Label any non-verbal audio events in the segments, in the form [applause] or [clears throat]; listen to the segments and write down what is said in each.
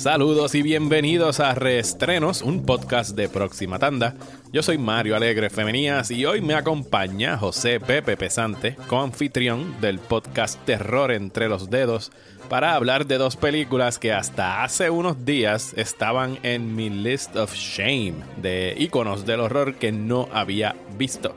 Saludos y bienvenidos a Reestrenos, un podcast de Próxima Tanda. Yo soy Mario Alegre Femenías y hoy me acompaña José Pepe Pesante, coanfitrión del podcast Terror entre los dedos, para hablar de dos películas que hasta hace unos días estaban en mi list of shame de iconos del horror que no había visto.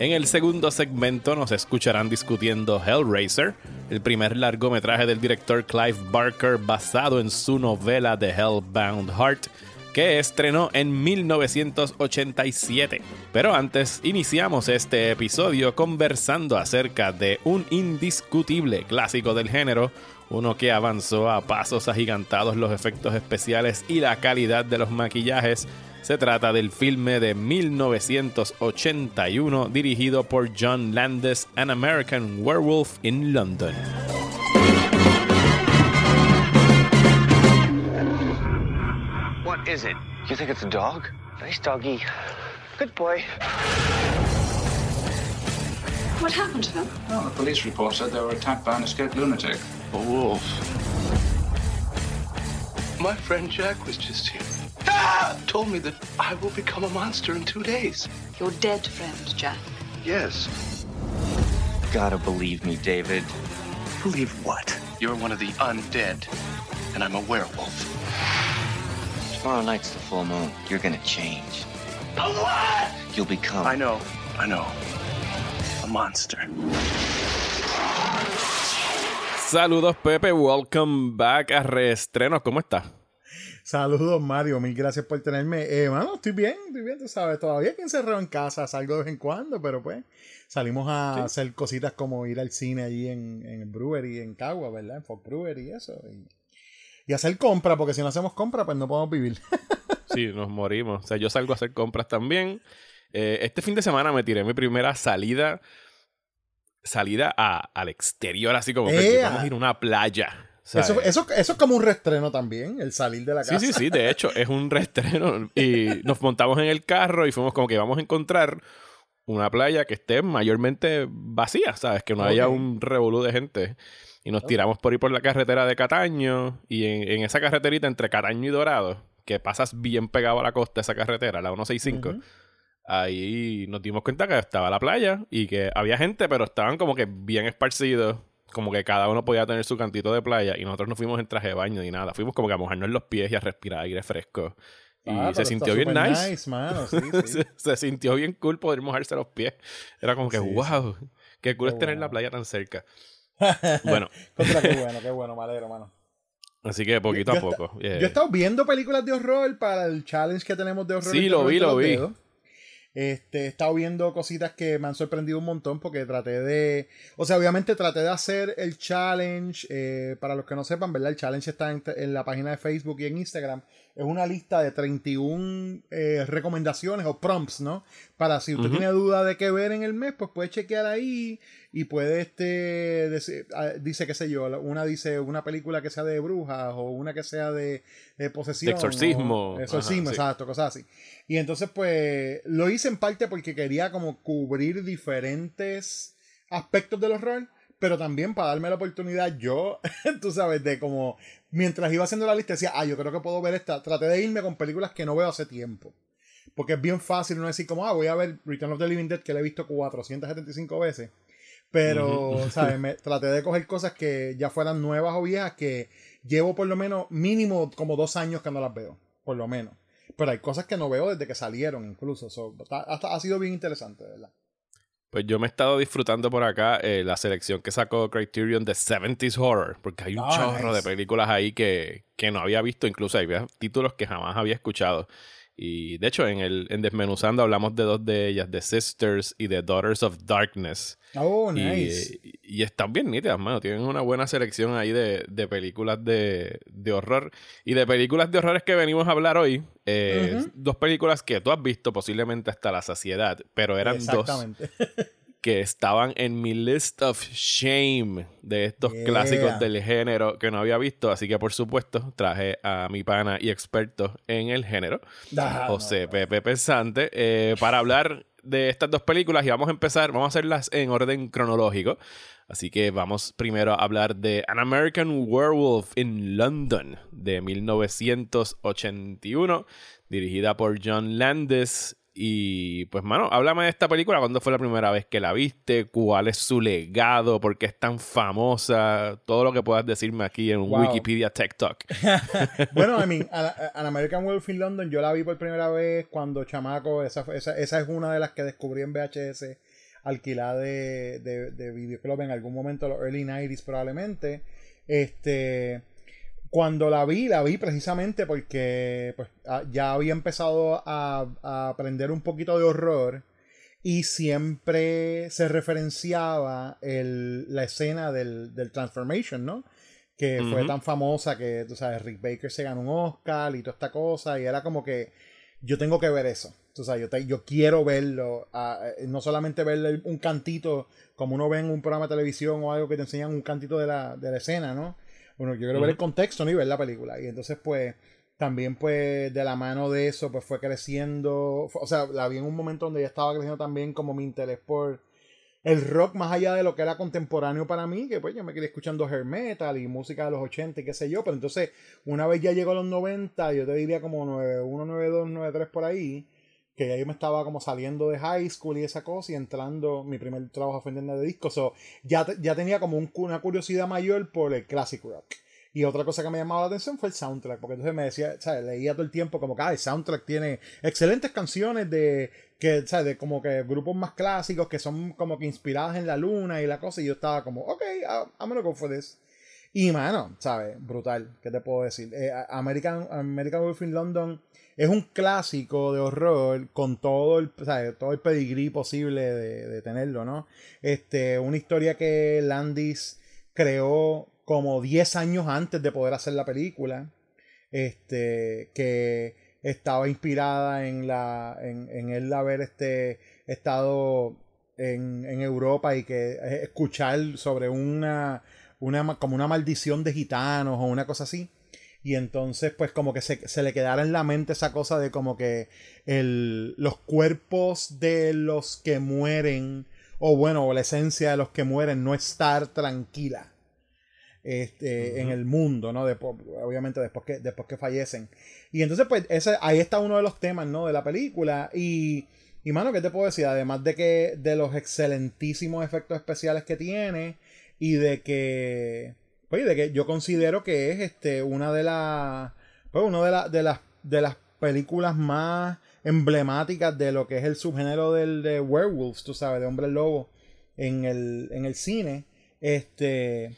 En el segundo segmento nos escucharán discutiendo Hellraiser, el primer largometraje del director Clive Barker basado en su novela The Hellbound Heart, que estrenó en 1987. Pero antes iniciamos este episodio conversando acerca de un indiscutible clásico del género, uno que avanzó a pasos agigantados los efectos especiales y la calidad de los maquillajes se trata del filme de 1981 dirigido por John Landis, An American Werewolf in London. What is it? You think it's a dog? Nice doggy. Good boy. What happened to them? Well, the police report said they were attacked by an escaped lunatic. A wolf. My friend Jack was just here. Ah! Told me that I will become a monster in two days. Your dead friend, Jack. Yes. Gotta believe me, David. Believe what? You're one of the undead, and I'm a werewolf. Tomorrow night's the full moon. You're gonna change. A what? You'll become. I know. I know. A monster. Saludos Pepe, welcome back a Reestrenos, ¿cómo estás? Saludos, Mario. Mil gracias por tenerme. Eh, mano, estoy bien, estoy bien, tú sabes. Todavía que encerrado en casa, salgo de vez en cuando, pero pues salimos a hacer cositas como ir al cine allí en, en Brewery, en Cagua, ¿verdad? En Fox Brewery y eso. Y, y hacer compra, porque si no hacemos compra, pues no podemos vivir. [laughs] Sí, nos morimos. O sea, yo salgo a hacer compras también. Eh, este fin de semana me tiré mi primera salida. Salida a, al exterior, así como que ¡Ea! vamos a ir a una playa. eso, eso, eso es como un reestreno también, el salir de la casa. Sí, sí, sí, de hecho es un reestreno y nos montamos en el carro y fuimos como que vamos a encontrar una playa que esté mayormente vacía, ¿sabes? Que no haya un revolú de gente. Y nos tiramos por ir por la carretera de Cataño y en, en esa carreterita entre Cataño y Dorado, que pasas bien pegado a la costa esa carretera, la 165, Ujú. Ahí nos dimos cuenta que estaba la playa y que había gente, pero estaban como que bien esparcidos. Como que cada uno podía tener su cantito de playa y nosotros no fuimos en traje de baño ni nada. Fuimos como que a mojarnos los pies y a respirar aire fresco. Y Ah, se sintió bien nice. mano. [laughs] Sí, sí. se, se sintió bien cool poder mojarse los pies. Era como que, Sí, wow, qué cool Qué es tener la playa tan cerca. [laughs] Bueno, Contra, qué bueno, qué [laughs] bueno, me alegro, mano. así que poquito Yo a poco. yeah. Yo he estado viendo películas de horror para el challenge que tenemos de horror. Sí, lo Terror vi, lo vi. dedos. Este, he estado viendo cositas que me han sorprendido un montón porque traté de. O sea, obviamente traté de hacer el challenge. eh, para los que no sepan, ¿verdad? El challenge está en, en la página de Facebook y en Instagram. Es una lista de 31 eh, recomendaciones o prompts, ¿no? Para si usted tiene duda de qué ver en el mes, pues puede chequear ahí y puede, este, deci- ah, dice, qué sé yo, una dice una película que sea de brujas o una que sea de, de posesión. De exorcismo. o- exorcismo, Ajá, sí. exacto, cosas así. Y entonces, pues, lo hice en parte porque quería como cubrir diferentes aspectos del horror, pero también para darme la oportunidad yo, [laughs] tú sabes, de como, mientras iba haciendo la lista, decía, ah, yo creo que puedo ver esta. Traté de irme con películas que no veo hace tiempo. Porque es bien fácil uno decir como, ah, voy a ver Return of the Living Dead, que la he visto 475 veces. Pero, Ujú. ¿sabes? Me, traté de coger cosas que ya fueran nuevas o viejas que llevo por lo menos mínimo como dos años que no las veo. Por lo menos. Pero hay cosas que no veo desde que salieron incluso. So, está- hasta- ha sido bien interesante, ¿verdad? Pues yo me he estado disfrutando por acá eh, la selección que sacó Criterion de 70s Horror, porque hay un Ah, chorro nice. de películas ahí que, que no había visto, incluso hay títulos que jamás había escuchado. Y de hecho, en el en Desmenuzando hablamos de dos de ellas, de Sisters y de Daughters of Darkness. Oh, nice. Y, están bien nítidas, mano. Tienen una buena selección ahí de, de películas de, de horror. Y de películas de horrores que venimos a hablar hoy. eh. Dos películas que tú has visto posiblemente hasta la saciedad, pero eran dos Exactamente. [laughs] que estaban en mi list of shame de estos Yeah. clásicos del género que no había visto. Así que, por supuesto, traje a mi pana y experto en el género, José no, Pepe Pensante, eh, para hablar de estas dos películas y vamos a empezar, vamos a hacerlas en orden cronológico. Así que vamos primero a hablar de An American Werewolf in London de 1981, dirigida por John Landis y pues, mano, háblame de esta película. ¿Cuándo fue la primera vez que la viste? ¿Cuál es su legado? ¿Por qué es tan famosa? Todo lo que puedas decirme aquí en Wikipedia Tech Talk. [laughs] bueno, I mean, [laughs] An American Wolf in London, yo la vi por primera vez cuando chamaco. Esa, esa, esa es una de las que descubrí en VHS, alquilada de, de, de videoclub en algún momento, los early 90s probablemente. Este cuando la vi, la vi precisamente porque pues, ah, ya había empezado a, aprender un poquito de horror y siempre se referenciaba la escena del, Transformation, ¿no? Que fue tan famosa que, tú sabes, Rick Baker se ganó un Oscar y toda esta cosa y era como que yo tengo que ver eso. Tú sabes, yo, yo quiero verlo, ah, eh, no solamente ver un cantito como uno ve en un programa de televisión o algo que te enseñan un cantito de la, de la escena, ¿no? Bueno, yo quiero ver el contexto, ¿no? Y ver la película. Y entonces, pues, también, pues, de la mano de eso, pues fue creciendo. O sea, la vi en un momento donde ya estaba creciendo también como mi interés por el rock más allá de lo que era contemporáneo para mí, que pues yo me quedé escuchando hair metal y música de los 80 y qué sé yo, pero entonces una vez ya llegó a los 90, yo te diría como 91, 92, 93 por ahí, que ya yo me estaba como saliendo de high school y esa cosa y entrando mi primer trabajo fue de discos. So, ya, ya tenía como una curiosidad mayor por el classic rock. Y otra cosa que me llamaba la atención fue el soundtrack, porque entonces me decía, ¿sabes? Leía todo el tiempo como que ah, el soundtrack tiene excelentes canciones de, que, ¿sabes? De como que grupos más clásicos que son como que inspiradas en la luna y la cosa. Y yo estaba como, ok, I'm gonna go for this. Y mano, ¿sabes? Brutal, ¿qué te puedo decir? Eh, American, American Wolf in London es un clásico de horror con todo el, todo el pedigrí posible de, tenerlo, ¿no? Este, una historia que Landis creó como 10 años antes de poder hacer la película. Este, que estaba inspirada en la. en, en él haber este, estado en, en Europa y que escuchar sobre una, una. como una maldición de gitanos o una cosa así y entonces pues como que se, le quedara en la mente esa cosa de como que el, los cuerpos de los que mueren, o bueno, la esencia de los que mueren, no estar tranquila este, en el mundo, ¿no? Después, obviamente después que, después que fallecen. Y entonces pues ese, ahí está uno de los temas, ¿no? De la película y... Y mano, ¿qué te puedo decir? Además de que de los excelentísimos efectos especiales que tiene y de que Oye, de que yo considero que es este una de las pues, una de, las de las de las películas más emblemáticas de lo que es el subgénero del de werewolves, tú sabes, de hombres lobo en el, en el cine. Este,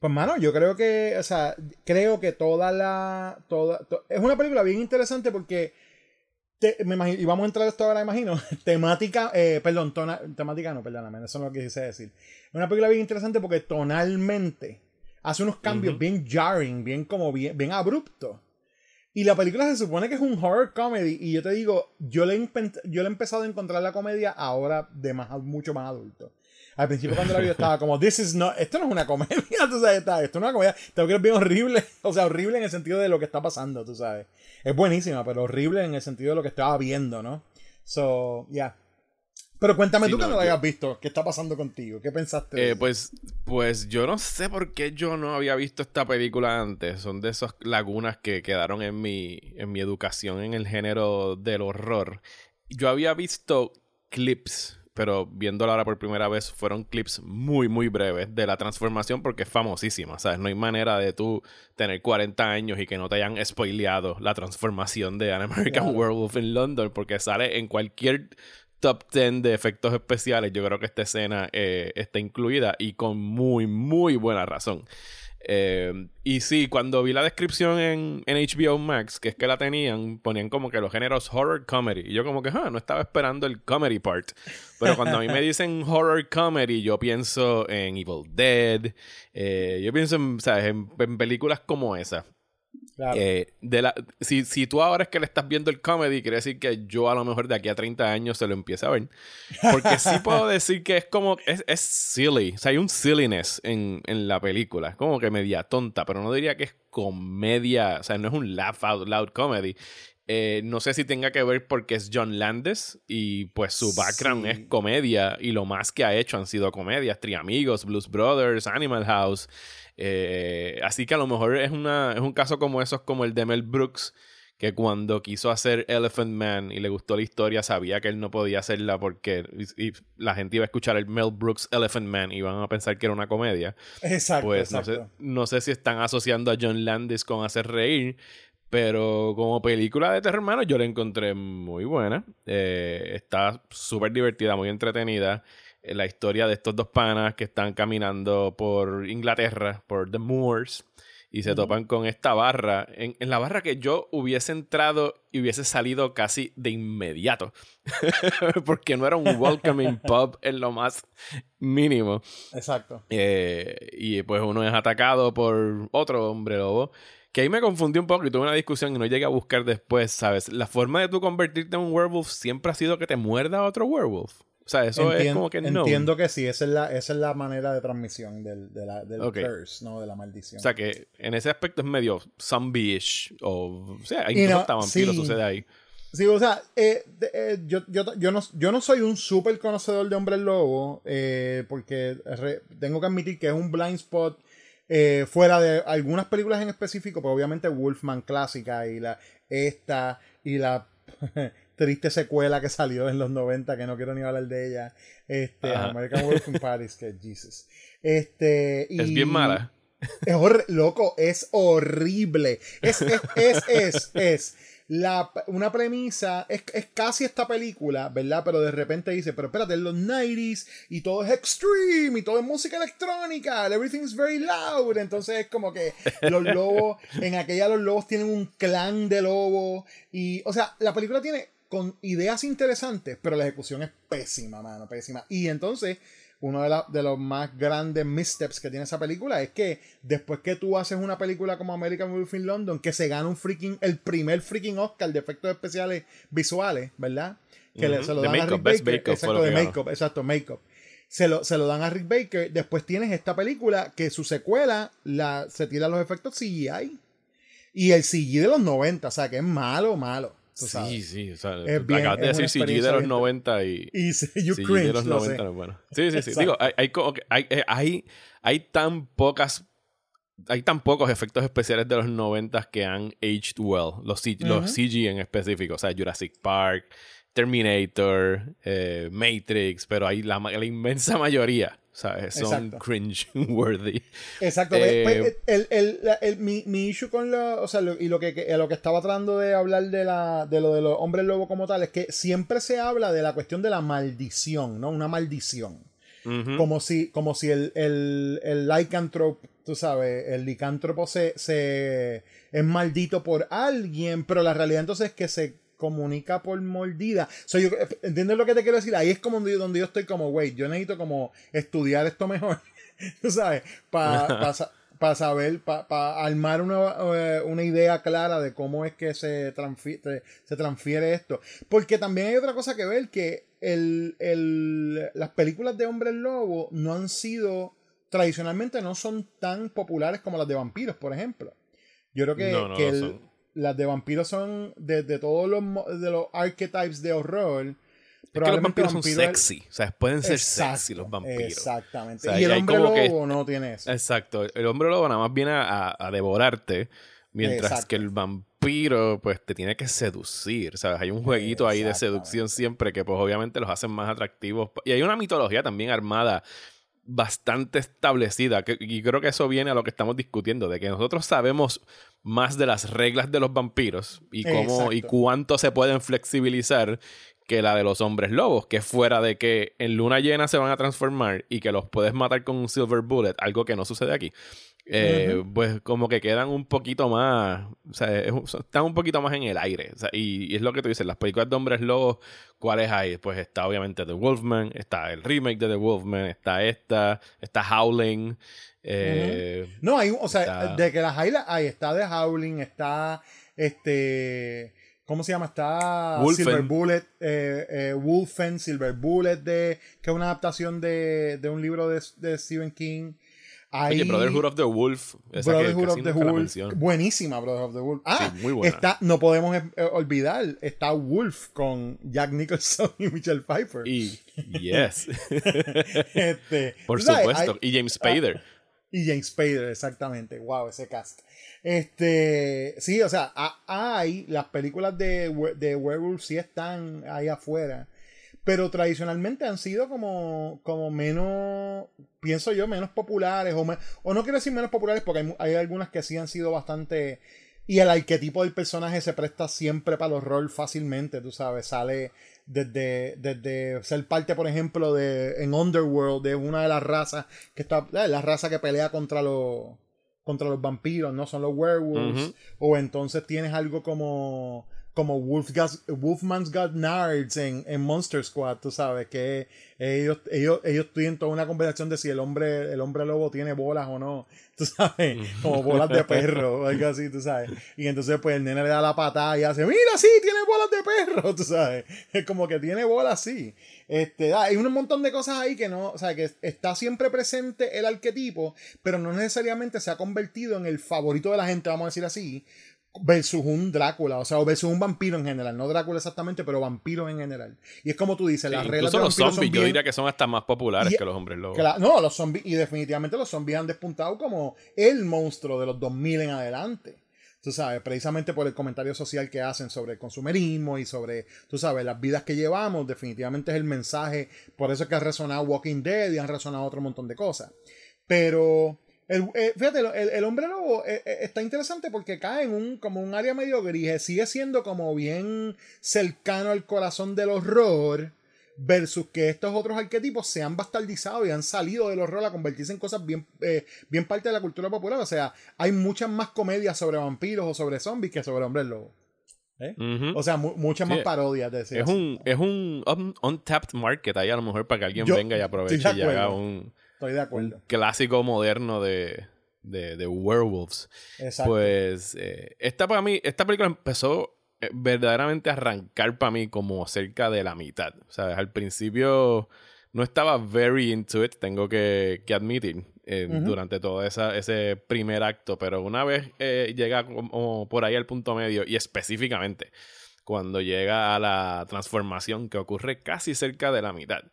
pues mano, yo creo que, o sea, creo que toda la toda es una película bien interesante porque me imagino, y vamos a entrar a esto ahora, imagino. [laughs] temática, eh, perdón, temática no, perdóname, eso no lo que quise decir. Es una película bien interesante porque tonalmente hace unos cambios bien jarring, bien como bien, bien abrupto. Y la película se supone que es un horror comedy. Y yo te digo, yo le, yo le he empezado a encontrar la comedia ahora de más, mucho más adulto. Al principio cuando la vi [laughs] estaba como, this is not, esto no es una comedia, [laughs] tú sabes, esto no es una comedia. Tengo que bien horrible, [laughs] o sea, horrible en el sentido de lo que está pasando, tú sabes. Es buenísima, pero horrible en el sentido de lo que estaba viendo, ¿no? So, yeah. Pero cuéntame tú que no lo hayas visto, ¿qué está pasando contigo? ¿Qué pensaste? Eh, pues, pues yo no sé por qué yo no había visto esta película antes. Son de esas lagunas que quedaron en mi, en mi educación en el género del horror. Yo había visto clips, pero viéndola ahora por primera vez fueron clips muy, muy breves de la transformación porque es famosísima. ¿Sabes? No hay manera de tú tener 40 años y que no te hayan spoileado la transformación de An American Werewolf in London porque sale en cualquier top 10 de efectos especiales, yo creo que esta escena eh, está incluida y con muy, muy buena razón. Eh, y sí, cuando vi la descripción en, HBO Max, que es que la tenían, ponían como que los géneros horror comedy. Y yo como que, ah, no estaba esperando el comedy part. Pero cuando a mí me dicen [laughs] horror comedy, yo pienso en Evil Dead. Eh, yo pienso en, ¿sabes? en películas como esa. Eh, de la, si, si tú ahora es que le estás viendo el comedy, quiere decir que yo a lo mejor de aquí a 30 años se lo empiece a ver. Porque sí [laughs] puedo decir que es como, es, es silly, o sea, hay un silliness en, en, la película, es como que media tonta, pero no diría que es comedia, o sea, no es un laugh out loud comedy. Eh, no sé si tenga que ver porque es John Landis y pues su background Sí. es comedia y lo más que ha hecho han sido comedias, Tri Amigos, Blues Brothers, Animal House. Eh, así que a lo mejor es, una, es un caso como esos como el de Mel Brooks, que cuando quiso hacer Elephant Man y le gustó la historia, sabía que él no podía hacerla porque y- y la gente iba a escuchar el Mel Brooks Elephant Man y iban a pensar que era una comedia. Exacto, Pues no exacto. sé, no sé si están asociando a John Landis con hacer reír, pero como película de terror, hermano, yo la encontré muy buena. Eh, está súper divertida, muy entretenida. Eh, La historia de estos dos panas que están caminando por Inglaterra, por The Moors, y se topan con esta barra, en, en la barra que yo hubiese entrado y hubiese salido casi de inmediato, [laughs] porque no era un welcoming [laughs] pub en lo más mínimo. Exacto. Eh, y pues uno es atacado por otro hombre lobo. Que ahí me confundí un poco y tuve una discusión y no llegué a buscar después, ¿sabes? La forma de tú convertirte en un werewolf siempre ha sido que te muerda otro werewolf. O sea, eso es Entien- como que no. Entiendo que sí, esa es la, esa es la manera de transmisión del, de la, del curse, ¿no? De la maldición. O sea, que en ese aspecto es medio zombie-ish. O, o sea, incluso no, hasta vampiro sí. sucede ahí. Sí, o sea, eh, eh, yo, yo, yo, no, yo no soy un súper conocedor de Hombre Lobo, eh, porque re- tengo que admitir que es un blind spot fuera de algunas películas en específico, pero obviamente Wolfman clásica y la esta y la [laughs] triste secuela que salió en los 90, que no quiero ni hablar de ella, este, Ajá. American Wolf in Paris, que Jesus. Este, y- Es bien mala. es loco, es horrible. Es, es, es, es, es la, una premisa, es, es casi esta película, ¿verdad? Pero de repente dice, pero espérate, en los 90s y todo es extreme y todo es música electrónica, everything's very loud. Entonces es como que los lobos, en aquella los lobos tienen un clan de lobos y, o sea, la película tiene con ideas interesantes, pero la ejecución es pésima, mano, pésima. Y entonces uno de, la- de los más grandes missteps que tiene esa película es que después que tú haces una película como American Wolf in London, que se gana un freaking, el primer freaking Oscar de efectos especiales visuales, ¿verdad? Que le- se lo dan a Rick Baker. exacto, de make-up, exacto, make-up. Se lo, se lo dan a Rick Baker. Después tienes esta película que su secuela la, se tira los efectos CGI. Y el CGI de los 90, o sea, que es malo, malo. Tú Sí, sabes. sí. O sea, Es bien- acabas de es decir CG de los bien- 90 y... Y [laughs] you Sí, cringe, de los lo 90 sé. no es bueno. Sí, sí, sí. Digo, hay, hay, eh, hay, hay tan pocas. Hay tan pocos efectos especiales de los 90 que han aged well. Los, los CG en específico. O sea, Jurassic Park, Terminator, eh, Matrix. Pero hay la, inmensa mayoría. ¿sabes? Son Exacto. cringe worthy. Exacto. Eh, pues, el, el- la- el- mi, mi issue con lo, o sea, lo- y lo que, que- lo que estaba tratando de hablar de la de lo de los hombres lobo como tal es que siempre se habla de la cuestión de la maldición, ¿no? Una maldición. Como si, como si el, el, el lycanthrope, tú sabes, el licántropo se, se es maldito por alguien, pero la realidad entonces es que se comunica por mordida. So, yo- ¿Entiendes lo que te quiero decir? Ahí es como donde, donde yo estoy como, wait, yo necesito como estudiar esto mejor, [laughs] tú sabes, para [laughs] saber, para armar una, eh, una idea clara de cómo es que se transfiere, se transfiere esto. Porque también hay otra cosa que ver, que el, el- las películas de hombres lobo no han sido, tradicionalmente no son tan populares como las de vampiros, por ejemplo. Yo creo que, No, no que el-. Las de vampiros son de, de todos los, de los archetypes de horror. Es que los vampiros son vampiro sexy. O sea, pueden ser Exacto, sexy los vampiros. Exactamente. O sea, y el hombre que- lobo no tiene eso. Exacto. El hombre lobo nada más viene a, a devorarte, mientras Exacto. que el vampiro, pues, te tiene que seducir, ¿sabes? Hay un jueguito ahí de seducción siempre que, pues, obviamente los hacen más atractivos. Y hay una mitología también armada bastante establecida, que, y creo que eso viene a lo que estamos discutiendo, de que nosotros sabemos más de las reglas de los vampiros y cómo y cuánto se pueden flexibilizar que la de los hombres lobos, que fuera de que en luna llena se van a transformar y que los puedes matar con un silver bullet, algo que no sucede aquí. Eh, Pues como que quedan un poquito más, o sea, están un poquito más en el aire. o sea, y, y es lo que tú dices, las películas de hombres lobos, ¿cuáles hay? Pues está obviamente The Wolfman, está el remake de The Wolfman, está esta, está Howling. Eh, No, hay, o sea, Está- de que las hay, hay. Está The Howling, está este. ¿Cómo se llama? Está Wolfen. Silver Bullet, eh, eh, Wolfen, Silver Bullet, de, que es una adaptación de, de un libro de, de Stephen King. Hay Oye, Brotherhood of the Wolf. Esa Brotherhood of the Wolf. Buenísima, Brotherhood of the Wolf. Ah, Sí, muy buena. está, no podemos eh, olvidar, está Wolf con Jack Nicholson y Michelle Pfeiffer. Y, yes. [laughs] Este, Por sabes, supuesto. hay- Y James Spader. Y James Spader, exactamente. Wow, ese cast. Este, sí, o sea, hay las películas de, de Werewolf sí están ahí afuera, pero tradicionalmente han sido como, como menos, pienso yo, menos populares, o, o no quiero decir menos populares porque hay, hay algunas que sí han sido bastante... Y el arquetipo del personaje se presta siempre para los roles fácilmente, tú sabes, sale desde, desde ser parte, por ejemplo, de en Underworld, de una de las razas que está, eh, la raza que pelea contra los contra los vampiros, ¿no? Son los werewolves. O entonces tienes algo como como Wolfman's Got Nards en, en Monster Squad, tú sabes, que ellos, ellos, ellos tienen toda una conversación de si el hombre, el hombre lobo tiene bolas o no, tú sabes, como bolas de perro o algo así, tú sabes. Y entonces pues el nene le da la patada y hace, mira, sí, tiene bolas de perro, tú sabes. Es como que tiene bolas, sí. Este, ah, hay un montón de cosas ahí que no, o sea, que está siempre presente el arquetipo, pero no necesariamente se ha convertido en el favorito de la gente, vamos a decir así, versus un Drácula, o sea, o versus un vampiro en general, no Drácula exactamente, pero vampiros en general. Y es como tú dices, las reglas de los zombies, son yo diría que son hasta más populares Y- que los hombres lobos. No, los zombies, y definitivamente los zombies han despuntado como el monstruo de los 2000 en adelante. Tú sabes, precisamente por el comentario social que hacen sobre el consumerismo y sobre, tú sabes, las vidas que llevamos, definitivamente es el mensaje, por eso es que ha resonado Walking Dead y han resonado otro montón de cosas. Pero, el, eh, fíjate, el, el hombre lobo eh, eh, está interesante porque cae en un, como un área medio gris, eh, sigue siendo como bien cercano al corazón del horror versus que estos otros arquetipos se han bastardizado y han salido del horror a convertirse en cosas bien, eh, bien parte de la cultura popular. O sea, hay muchas más comedias sobre vampiros o sobre zombies que sobre hombres lobos. ¿Eh? Ujú. O sea, mu- muchas Sí, más parodias de decir es así. un, es un un- untapped market ahí a lo mejor para que alguien Yo venga y aproveche y haga un, Estoy de un acuerdo. clásico moderno de, de, de werewolves. Exacto. Pues eh, esta para mí, esta película empezó eh, verdaderamente a arrancar para mí como cerca de la mitad. O sea, al principio no estaba very into it, tengo que, que admitir, eh, durante todo esa, ese primer acto, pero una vez llega como por ahí al punto medio y específicamente cuando llega a la transformación que ocurre casi cerca de la mitad.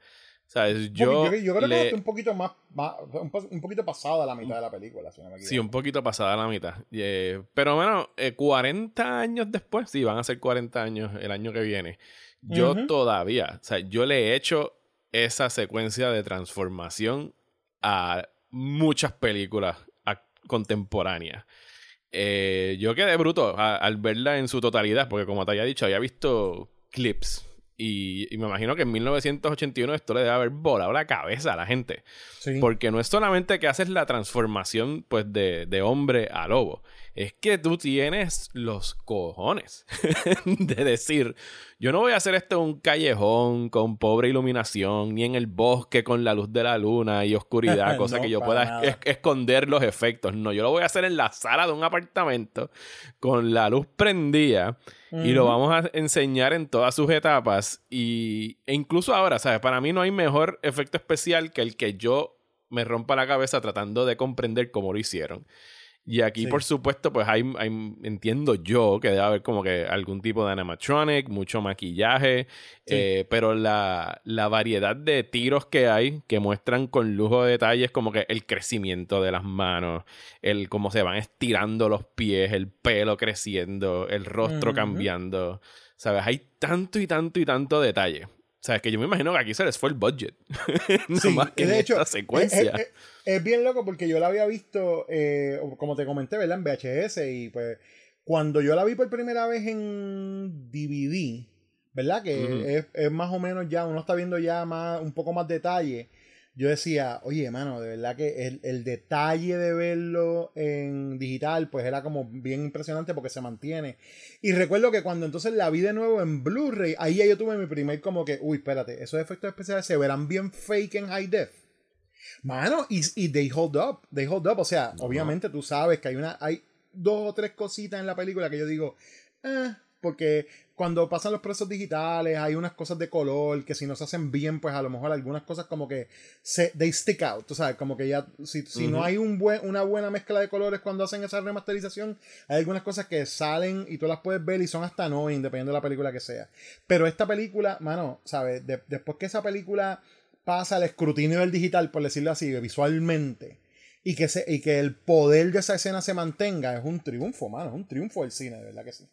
O sea, es- yo, yo, yo creo le- que está un poquito más, más- un, po- un poquito pasado a la mitad de la película, si no me Sí, un poquito pasada la mitad. Pero bueno, eh, 40 años después, sí, van a ser 40 años el año que viene. Yo todavía, o sea, yo le he hecho esa secuencia de transformación a muchas películas contemporáneas. Eh, yo quedé bruto a- al verla en su totalidad, porque como te había dicho, había visto clips. Y, y me imagino que en 1981 esto le debe haber volado la cabeza a la gente. Sí. Porque no es solamente que haces la transformación pues de, de hombre a lobo. Es que tú tienes los cojones [laughs] de decir, yo no voy a hacer esto en un callejón con pobre iluminación, ni en el bosque con la luz de la luna y oscuridad, [laughs] cosa No, que yo pueda es- esconder los efectos. No, yo lo voy a hacer en la sala de un apartamento con la luz prendida y lo vamos a enseñar en todas sus etapas. Y, e incluso ahora, ¿sabes? Para mí no hay mejor efecto especial que el que yo me rompa la cabeza tratando de comprender cómo lo hicieron. Y aquí, Sí. por supuesto, pues hay, hay- entiendo yo que debe haber como que algún tipo de animatronic, mucho maquillaje, Sí. eh, pero la, la variedad de tiros que hay que muestran con lujo de detalles como que el crecimiento de las manos, el cómo se van estirando los pies, el pelo creciendo, el rostro cambiando, ¿sabes? Hay tanto y tanto y tanto detalle. O sea, es que yo me imagino que aquí se les fue el budget. [laughs] no Sí, más que de en hecho, esta secuencia. Es, es- es bien loco porque yo la había visto, eh, como te comenté, ¿verdad? En VHS y pues cuando yo la vi por primera vez en DVD, ¿verdad? Que es, es más o menos ya, uno está viendo ya más, un poco más detalle. Yo decía, oye, mano, de verdad que el, el detalle de verlo en digital, pues era como bien impresionante porque se mantiene. Y recuerdo que cuando entonces la vi de nuevo en Blu-ray, ahí ya yo tuve mi primer como que, uy, espérate, esos efectos especiales se verán bien fake en high def. Mano, y, y they hold up, they hold up. O sea, obviamente tú sabes que hay una, hay dos o tres cositas en la película que yo digo, eh, porque cuando pasan los procesos digitales hay unas cosas de color que si no se hacen bien, pues a lo mejor algunas cosas como que se they stick out, tú sabes, como que ya si, si no hay un buen, una buena mezcla de colores cuando hacen esa remasterización, hay algunas cosas que salen y tú las puedes ver y son hasta no, dependiendo de la película que sea. Pero esta película, mano, sabes, De- después que esa película pasa al escrutinio del digital, por decirlo así, visualmente, y que, se, y que el poder de esa escena se mantenga, es un triunfo, mano, es un triunfo del cine, de verdad que sí.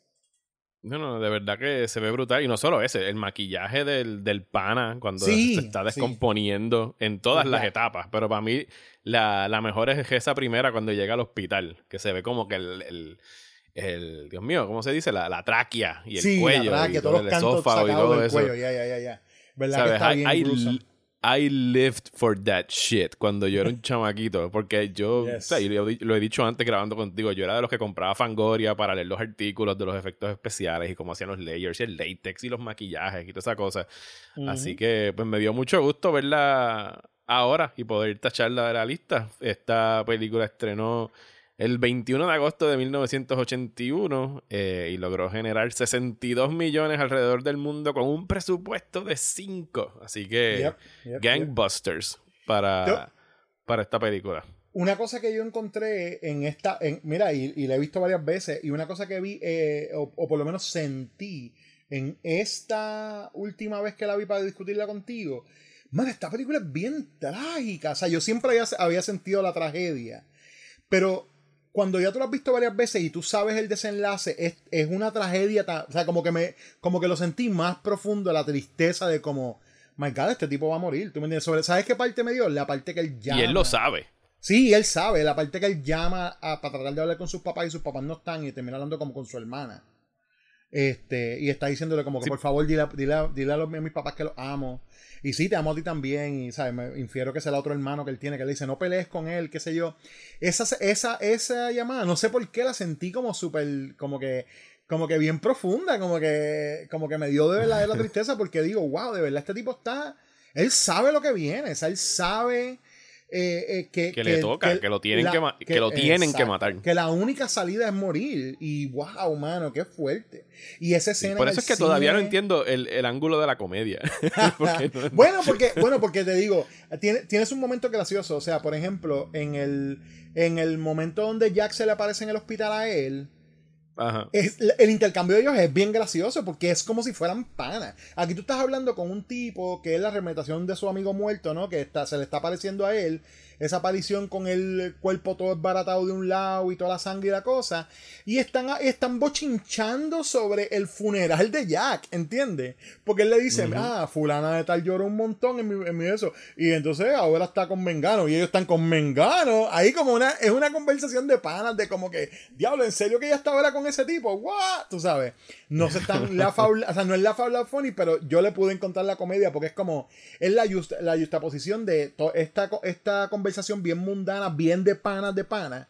No, no, de verdad que se ve brutal. Y no solo ese, el maquillaje del, del pana cuando Sí, se está sí. descomponiendo en todas las etapas. Pero para mí, la, la mejor es esa primera cuando llega al hospital, que se ve como que el. el- el- Dios mío, ¿cómo se dice? La, la tráquea y el sí, cuello. la y todo todos los el esófago y todo del eso. cuello, ya, ya, ya, ya. ¿Verdad que está bien gruesome? I lived for that shit cuando yo era un [laughs] chamaquito. Porque yo, Yes. o sea, y lo, he dicho antes grabando contigo, yo era de los que compraba Fangoria para leer los artículos de los efectos especiales y cómo hacían los layers y el látex y los maquillajes y toda esa cosa. Así que pues me dio mucho gusto verla ahora y poder tacharla de la lista. Esta película estrenó el 21 de agosto de 1981 eh, y logró generar 62 millones alrededor del mundo con un presupuesto de 5. Así que Yep, yep, yep. gangbusters para, para esta película. Una cosa que yo encontré en esta, en, mira, y, y la he visto varias veces, y una cosa que vi, eh, o, o por lo menos sentí en esta última vez que la vi para discutirla contigo, man, esta película es bien trágica. O sea, yo siempre había, había sentido la tragedia, pero cuando ya tú lo has visto varias veces y tú sabes el desenlace, es, es una tragedia, o sea, como que, me, como que lo sentí más profundo, la tristeza de como, my God, este tipo va a morir. ¿Tú me entiendes? Sobre- ¿Sabes qué parte me dio? La parte que él llama. Y él lo sabe. Sí, él sabe, la parte que él llama a- para tratar de hablar con sus papás y sus papás no están y termina hablando como con su hermana. Este, y está diciéndole como que Sí. por favor dile, a- dile, dile a, los- a mis papás que los amo. Y sí, te amo a ti también. Y sabes, me infiero que es el otro hermano que él tiene, que le dice, no pelees con él, qué sé yo. Esa, esa, esa llamada, no sé por qué la sentí como súper, como que, como que bien profunda, como que, como que me dio de verdadera [laughs] tristeza porque digo, wow, de verdad este tipo está, él sabe lo que viene, o sea, él sabe eh, eh, que, Que le toca, que lo tienen que ma- lo tienen que matar. Que la única salida es morir. Y wow, mano, qué fuerte. Y esa Sí, escena. por en eso es que todavía no entiendo el, el ángulo de la comedia. [laughs] [laughs] Porque no- bueno, porque, bueno, porque te digo, tiene- tienes un momento gracioso. O sea, por ejemplo, en el, en el momento donde Jack se le aparece en el hospital a él, El intercambio de ellos es bien gracioso porque es como si fueran panas. Aquí tú estás hablando con un tipo que es la representación de su amigo muerto, ¿no? Que está, se le está apareciendo a él. Esa aparición con el cuerpo todo esbaratado de un lado y toda la sangre y la cosa. Y están, están bochinchando sobre el funeral de Jack, ¿entiendes? Porque él le dice, ah, fulana de tal lloró un montón en mi, en mi eso. Y entonces ahora está con Mengano. Y ellos están con Mengano. Ahí como una, es una conversación de panas de como que, diablo, ¿en serio que ella está ahora con ese tipo? ¿What? Tú sabes. No se están la [laughs] faula, o sea, no es la faula funny, pero yo le pude encontrar la comedia porque es como, es la, just, la justaposición de esta, esta conversación bien mundana, bien de panas de panas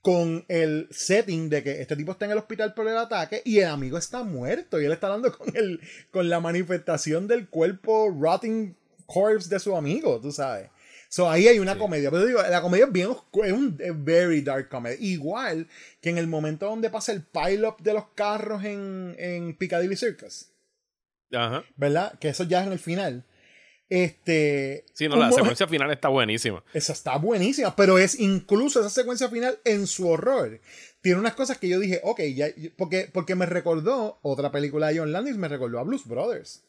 con el setting de que este tipo está en el hospital por el ataque y el amigo está muerto y él está hablando con el con la manifestación del cuerpo rotting corpse de su amigo, tú sabes. So ahí hay una comedia, pero digo, la comedia es bien es un es very dark comedy. Igual que en el momento donde pasa el pile-up de los carros en, en Piccadilly Circus, Ajá. ¿verdad? Que eso ya es en el final. Este. Sí, no, la secuencia final está buenísima. esa está buenísima, pero es incluso esa secuencia final en su horror. Tiene unas cosas que yo dije, ok, ya, porque, porque me recordó otra película de John Landis, me recordó a Blues Brothers.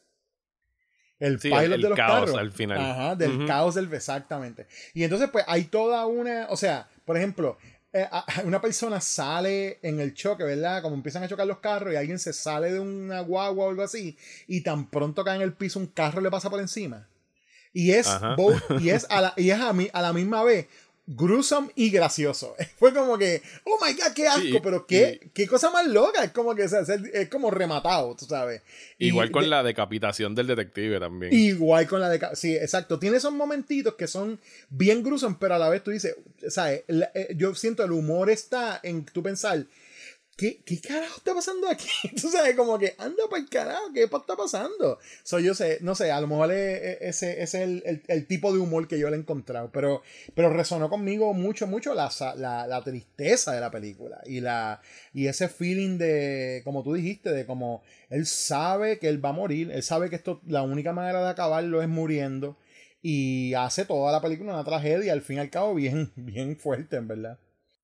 El Sí, pilot el- el de los caos carros. al final. Ajá, del caos del. Exactamente. Y entonces, pues hay toda una. O sea, por ejemplo, eh, [laughs] una persona sale en el choque, ¿verdad? Como empiezan a chocar los carros y alguien se sale de una guagua o algo así, y tan pronto cae en el piso, un carro le pasa por encima. Y es, both- [laughs] y es, a, la, y es a, mi- a la misma vez gruesome y gracioso. [laughs] Fue como que, oh my god, qué asco, Sí, pero qué, qué cosa más loca. Es como que o sea, es, como rematado, tú sabes. Y Igual con de- la decapitación del detective también. Igual con la de... ca- Sí, exacto. Tiene esos momentitos que son bien gruesos, pero a la vez tú dices, ¿sabes? La- eh, yo siento el humor está en tu pensar. ¿Qué, ¿qué carajo está pasando aquí? [laughs] Tú como que anda para el carajo, ¿qué está pasando? So, yo sé, no sé, a lo mejor es- ese, es el, el- tipo de humor que yo le he encontrado, pero, pero resonó conmigo mucho, mucho la, la, la tristeza de la película y, la, y ese feeling de, como tú dijiste, de como él sabe que él va a morir, él sabe que esto, la única manera de acabarlo es muriendo y hace toda la película una tragedia, al fin y al cabo, bien, bien fuerte, en verdad.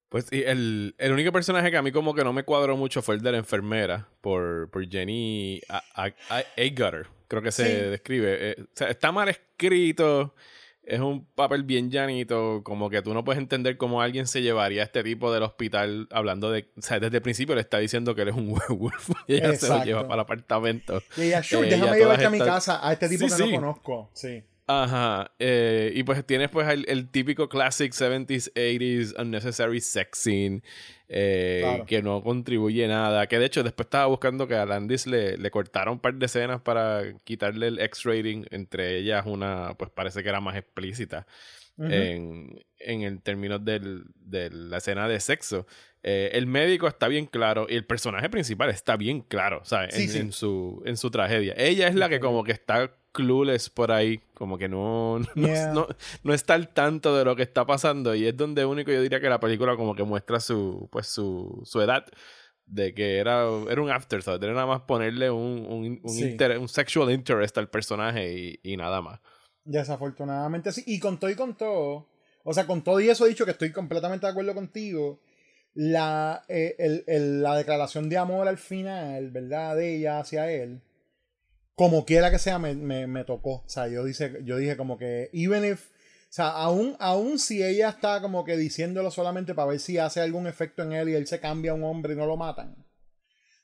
Pues y el, el único personaje que a mí como que no me cuadró mucho fue el de la enfermera por, por Jenny A- A- A- Agutter, creo que se Sí. describe. Eh, o sea, está mal escrito, es un papel bien llanito, como que tú no puedes entender cómo alguien se llevaría a este tipo del hospital hablando de... O sea, desde el principio le está diciendo que él es un [laughs] werewolf y ella se lo lleva para el apartamento. Y ella, sure, Eh, déjame llevarte a mi casa, a este tipo Sí, que sí. no conozco. Sí. Ajá, eh, y pues tienes pues el, el típico classic 70s, 80s unnecessary sex scene eh, Claro. que no contribuye nada, que de hecho después estaba buscando que a Landis le, le cortaron un par de escenas para quitarle el X-rating, entre ellas una pues parece que era más explícita en, en el término del, de la escena de sexo. Eh, el médico está bien claro y el personaje principal está bien claro, ¿sabes? Sí, en, sí. en su, en su tragedia. Ella es la que como que está clueless por ahí, como que no, [laughs] no, Yeah. no, no está al tanto de lo que está pasando y es donde único yo diría que la película como que muestra su, pues su, su edad de que era, era un afterthought, era nada más ponerle un, un, un, Sí. inter- un sexual interest al personaje y, y nada más. Desafortunadamente sí. Y con todo y con todo, o sea, con todo y eso dicho que estoy completamente de acuerdo contigo, la, eh, el- el- la declaración de amor al final, ¿verdad? De ella hacia él, como quiera que sea, me, me, me tocó. O sea, yo, dice, yo dije como que, even if, o sea, aún, aún si ella está como que diciéndolo solamente para ver si hace algún efecto en él y él se cambia a un hombre y no lo matan.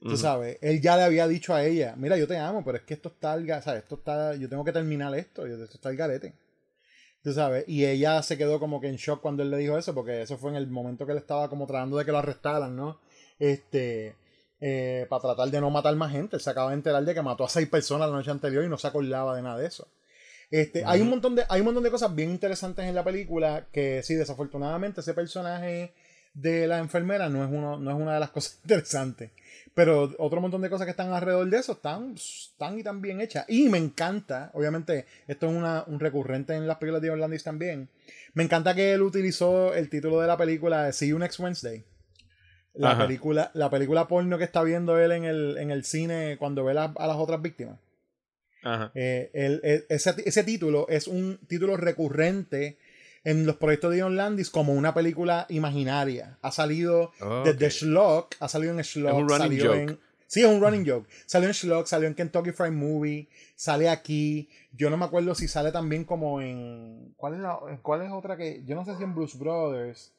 Tú Ujú. sabes, él ya le había dicho a ella, mira, yo te amo, pero es que esto está, ga- ¿sabes? Esto está, yo tengo que terminar esto, esto está el garete. Tú sabes, y ella se quedó como que en shock cuando él le dijo eso, porque eso fue en el momento que él estaba como tratando de que lo arrestaran, ¿no? Este, eh, para tratar de no matar más gente. Él se acaba de enterar de que mató a seis personas la noche anterior y no se acordaba de nada de eso. Este, hay, un montón de, hay un montón de cosas bien interesantes en la película que sí, desafortunadamente ese personaje de la enfermera no es, uno, no es una de las [laughs] cosas interesantes. Pero otro montón de cosas que están alrededor de eso están tan y tan bien hechas. Y me encanta, obviamente, esto es una, un recurrente en las películas de John Landis también. Me encanta que él utilizó el título de la película See You Next Wednesday. La Ajá. película, la película porno que está viendo él en el, en el cine cuando ve la- a las otras víctimas. Ajá. Eh, el- el- ese, ese título es un título recurrente en los proyectos de John Landis como una película imaginaria. Ha salido Ok. desde Schlock, ha salido en Schlock, Es un running salió joke. en... Sí, es un running joke. Salió en Schlock, salió en Kentucky Fried Movie, sale aquí. Yo no me acuerdo si sale también como en... ¿Cuál es, la, cuál es otra que...? Yo no sé si en Blues Brothers.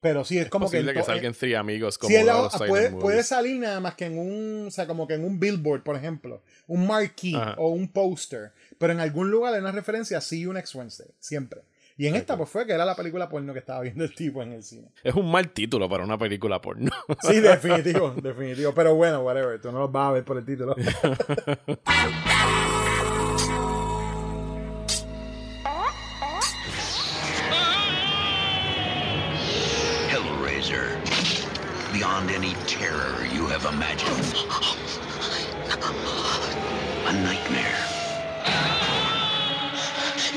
Pero sí, es, Es como posible que... que, salgan Three Amigos como Sí, es la- los silent puede, salir nada más que en un, o sea, como que en un billboard, por ejemplo, un marquee Ajá. o un póster, pero en algún lugar hay una referencia a See You Next Wednesday, siempre. Y en esta pues fue que era la película porno que estaba viendo el tipo en el cine. Es un mal título para una película porno. Sí, definitivo, definitivo, pero bueno, whatever, tú no lo vas a ver por el título. [laughs] Beyond any terror you have imagined. A nightmare.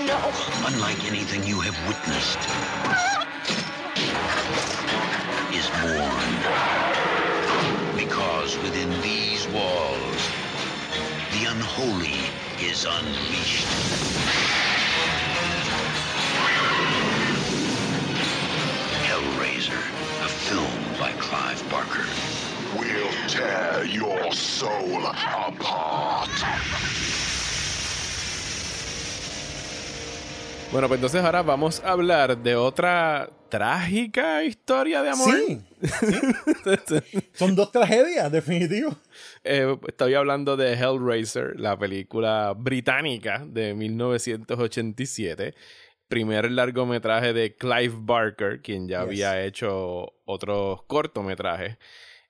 No. Unlike anything you have witnessed. Is born. Because within these walls, the unholy is unleashed. Hellraiser, a film by Clive Barker. We'll tear your soul apart. Bueno, pues entonces ahora vamos a hablar de otra trágica historia de amor. Sí, sí. [laughs] Son dos tragedias, definitivo. Eh, estoy hablando de Hellraiser, la película británica de 1987. Primer largometraje de Clive Barker, quien ya Yes. había hecho otros cortometrajes.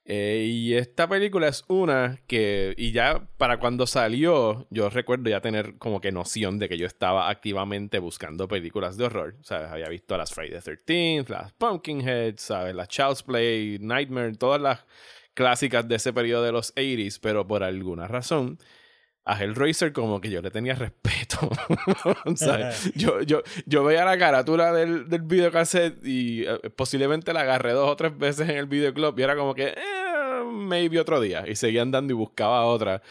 Eh, y esta película es una que, y ya para cuando salió, yo recuerdo ya tener como que noción de que yo estaba activamente buscando películas de horror. ¿Sabes? Había visto las Friday the 13th, las Pumpkinhead, ¿sabes? Las Child's Play, Nightmare, todas las clásicas de ese periodo de los 80s, pero por alguna razón a Hellraiser como que yo le tenía respeto. [laughs] o sea, yo, yo, yo veía la carátula del, del videocassette y eh, posiblemente la agarré dos o tres veces en el videoclub y era como que, eh, maybe otro día. Y seguía andando y buscaba otra.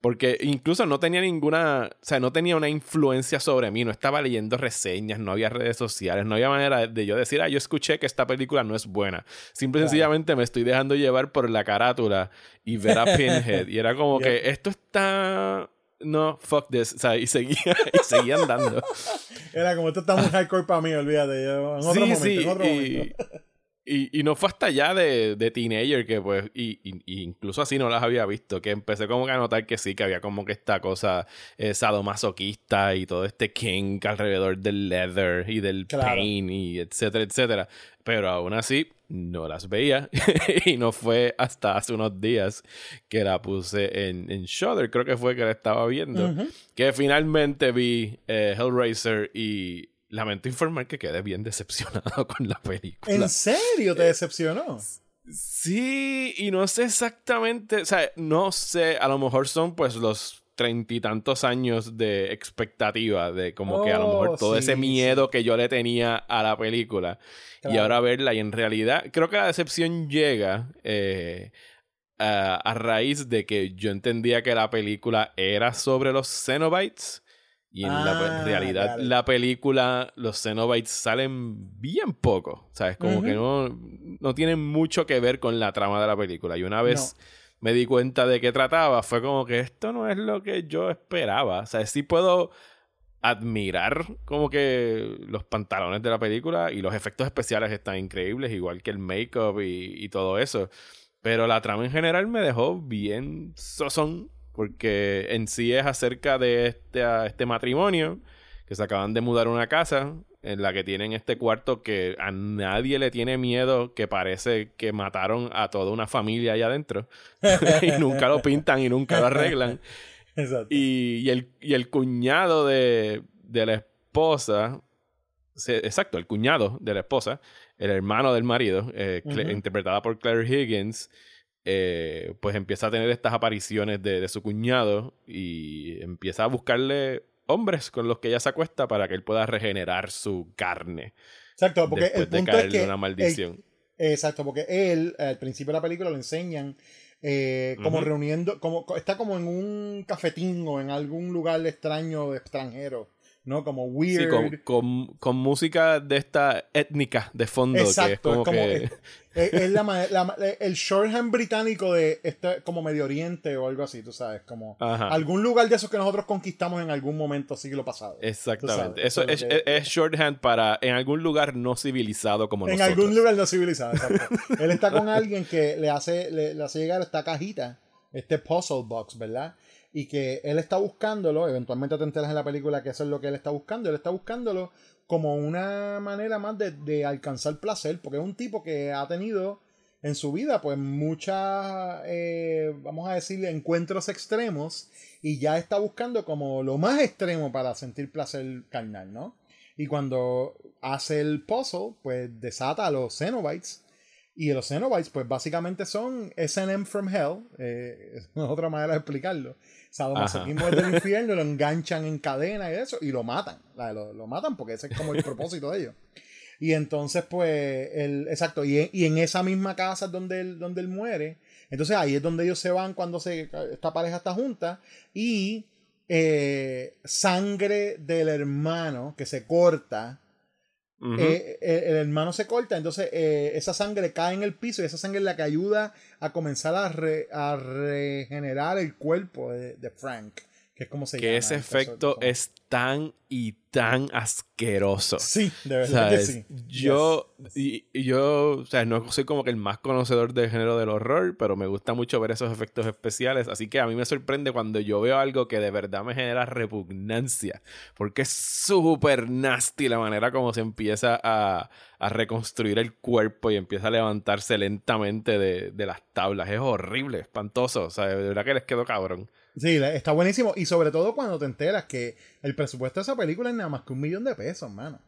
Porque incluso no tenía ninguna, o sea, no tenía una influencia sobre mí, no estaba leyendo reseñas, no había redes sociales, no había manera de yo decir, ah, yo escuché que esta película no es buena. Simple y sencillamente me estoy dejando llevar por la carátula y ver a [laughs] Pinhead. y era como que esto está... No, fuck this. O sea, y seguía, [laughs] y seguía andando. Era como esto está muy [laughs] hardcore para mí, olvídate. Yo, en otro sí, momento, sí. en otro y, momento. Y, y no fue hasta allá de, de teenager que pues, y, y- y incluso así no las había visto, que empecé como que a notar que sí, que había como que esta cosa eh, sadomasoquista y todo este kink alrededor del leather y del Claro. pain y etcétera, etcétera. Pero aún así no las veía [laughs] y no fue hasta hace unos días que la puse en, en Shudder, creo que fue que la estaba viendo, que finalmente vi eh, Hellraiser y lamento informar que quedé bien decepcionado [laughs] con la película. ¿En serio Eh, te decepcionó? Sí, y no sé exactamente, o sea, no sé, a lo mejor son pues los treinta y tantos años de expectativa, de como que a lo Oh, mejor todo sí, ese miedo que yo le tenía a la película y ahora verla y en realidad creo que la decepción llega eh, a, a raíz de que yo entendía que la película era sobre los Cenobites y en la Ah, realidad dale. la película los Cenobites salen bien poco, ¿sabes? Como que no, no tienen mucho que ver con la trama de la película y una vez me di cuenta de qué trataba, fue como que esto no es lo que yo esperaba. O sea, sí puedo admirar como que los pantalones de la película y los efectos especiales están increíbles, igual que el make-up y, y todo eso. Pero la trama en general me dejó bien sozón, porque en sí es acerca de este, a este matrimonio que se acaban de mudar a una casa en la que tienen este cuarto que a nadie le tiene miedo, que parece que mataron a toda una familia allá adentro [laughs] [laughs] y nunca lo pintan y nunca lo arreglan. [laughs] Exacto. Y, y el, y el cuñado de, de la esposa, se- exacto, el cuñado de la esposa, el hermano del marido, eh, interpretada por Claire Higgins, eh, pues empieza a tener estas apariciones de, de su cuñado y empieza a buscarle hombres con los que ella se acuesta para que él pueda regenerar su carne Exacto, porque después el de punto es que una el- maldición. Exacto, porque él, al principio de la película, lo enseñan eh, como reuniendo, como está como en un cafetín o en algún lugar extraño de extranjero, ¿no? Como Sí, weird. con, con, con música de esta étnica de fondo, que es Exacto, como, es como, que... es, es- la la el shorthand británico de este, como Medio Oriente o algo así, tú sabes, como Ajá. algún lugar de esos que nosotros conquistamos en algún momento siglo pasado. Exactamente. Eso eso es es shorthand para en algún lugar no civilizado como en nosotros. algún lugar no civilizado, exacto. Él está con alguien que le hace, le, le hace llegar esta cajita, este puzzle box, ¿verdad? Y que él está buscándolo, eventualmente te enteras en la película que eso es lo que él está buscando, él está buscándolo como una manera más de, de alcanzar placer, porque es un tipo que ha tenido en su vida pues muchas, eh, vamos a decir, encuentros extremos y ya está buscando como lo más extremo para sentir placer carnal, ¿no? Y cuando hace el puzzle, pues desata a los Cenobites. Y los Cenobites, pues básicamente son SM from Hell. eh, [laughs] es otra manera de explicarlo. Sadomasoquismo del infierno, lo enganchan en cadena y eso, y lo matan. Lo, lo matan porque ese es como el propósito de ellos. Y entonces, pues, el, exacto, y, en- y en esa misma casa es donde él, donde él muere. Entonces ahí es donde ellos se van cuando se, esta pareja está junta. Y eh, sangre del hermano que se corta. Ujú. eh, eh, el hermano se corta, entonces eh, esa sangre cae en el piso y esa sangre es la que ayuda a comenzar a, re- a regenerar el cuerpo de, de Frank, que es como se llama. que ese efecto es tan y tan asqueroso. Sí, de verdad que sí. Yo, Yes. y, y yo, o sea, no soy como que el más conocedor del género del horror, pero me gusta mucho ver esos efectos especiales. Así que a mí me sorprende cuando yo veo algo que de verdad me genera repugnancia, porque es súper nasty la manera como se empieza a, a reconstruir el cuerpo y empieza a levantarse lentamente de, de las tablas. Es horrible, espantoso. O sea, de verdad que les quedó cabrón. Sí, está buenísimo. Y sobre todo cuando te enteras que el presupuesto de esa película es nada más que un millón de pesos, mano.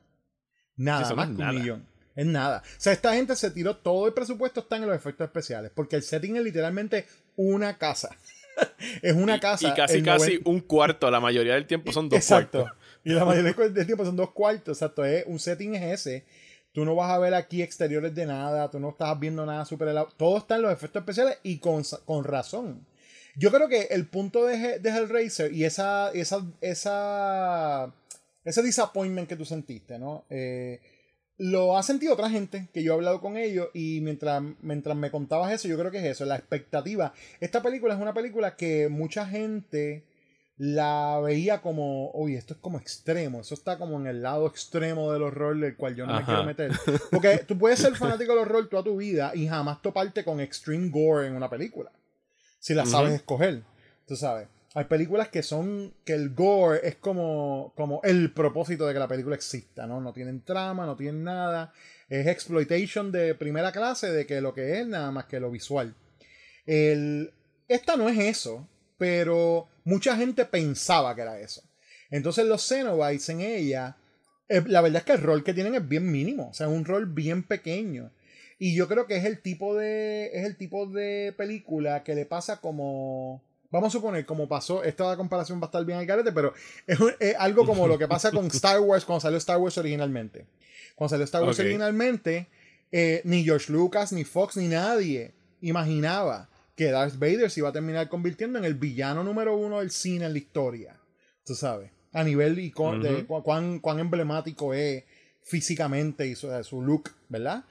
Nada más que nada. un millón. Es nada. O sea, esta gente se tiró todo el presupuesto está en los efectos especiales. Porque el setting es literalmente una casa. [laughs] es una casa. Y casi, casi 90 un cuarto. La mayoría del tiempo son dos Exacto. cuartos. Y la mayoría del tiempo son dos cuartos. Exacto. Es, un setting es ese. Tú no vas a ver aquí exteriores de nada. Tú no estás viendo nada super helado. Todo está en los efectos especiales y con, con razón. Yo creo que el punto de, de Hellraiser y esa, esa, esa, ese disappointment que tú sentiste, ¿no? Eh, lo ha sentido otra gente que yo he hablado con ellos y mientras, mientras me contabas eso, yo creo que es eso, la expectativa. Esta película es una película que mucha gente la veía como, oye, esto es como extremo, eso está como en el lado extremo del horror del cual yo no me quiero meter. Porque tú puedes ser fanático del horror toda tu vida y jamás toparte con extreme gore en una película. Si la sabes escoger, tú sabes. Hay películas que son, que el gore es como, como el propósito de que la película exista, ¿no? No tienen trama, no tienen nada. Es exploitation de primera clase de que lo que es nada más que lo visual. El, esta no es eso, pero mucha gente pensaba que era eso. Entonces los Cenobites en ella, eh, la verdad es que el rol que tienen es bien mínimo, o sea, es un rol bien pequeño. Y yo creo que es el tipo de, es el tipo de película que le pasa como, vamos a suponer, como pasó, esta comparación va a estar bien al garete, pero es, algo como lo que pasa con [laughs] Star Wars cuando salió Star Wars originalmente. Cuando salió Star Wars originalmente, eh, ni George Lucas, ni Fox, ni nadie imaginaba que Darth Vader se iba a terminar convirtiendo en el villano número uno del cine en la historia. Tú sabes. A nivel de cu- cuán, cuán emblemático es físicamente y su, su look, ¿verdad?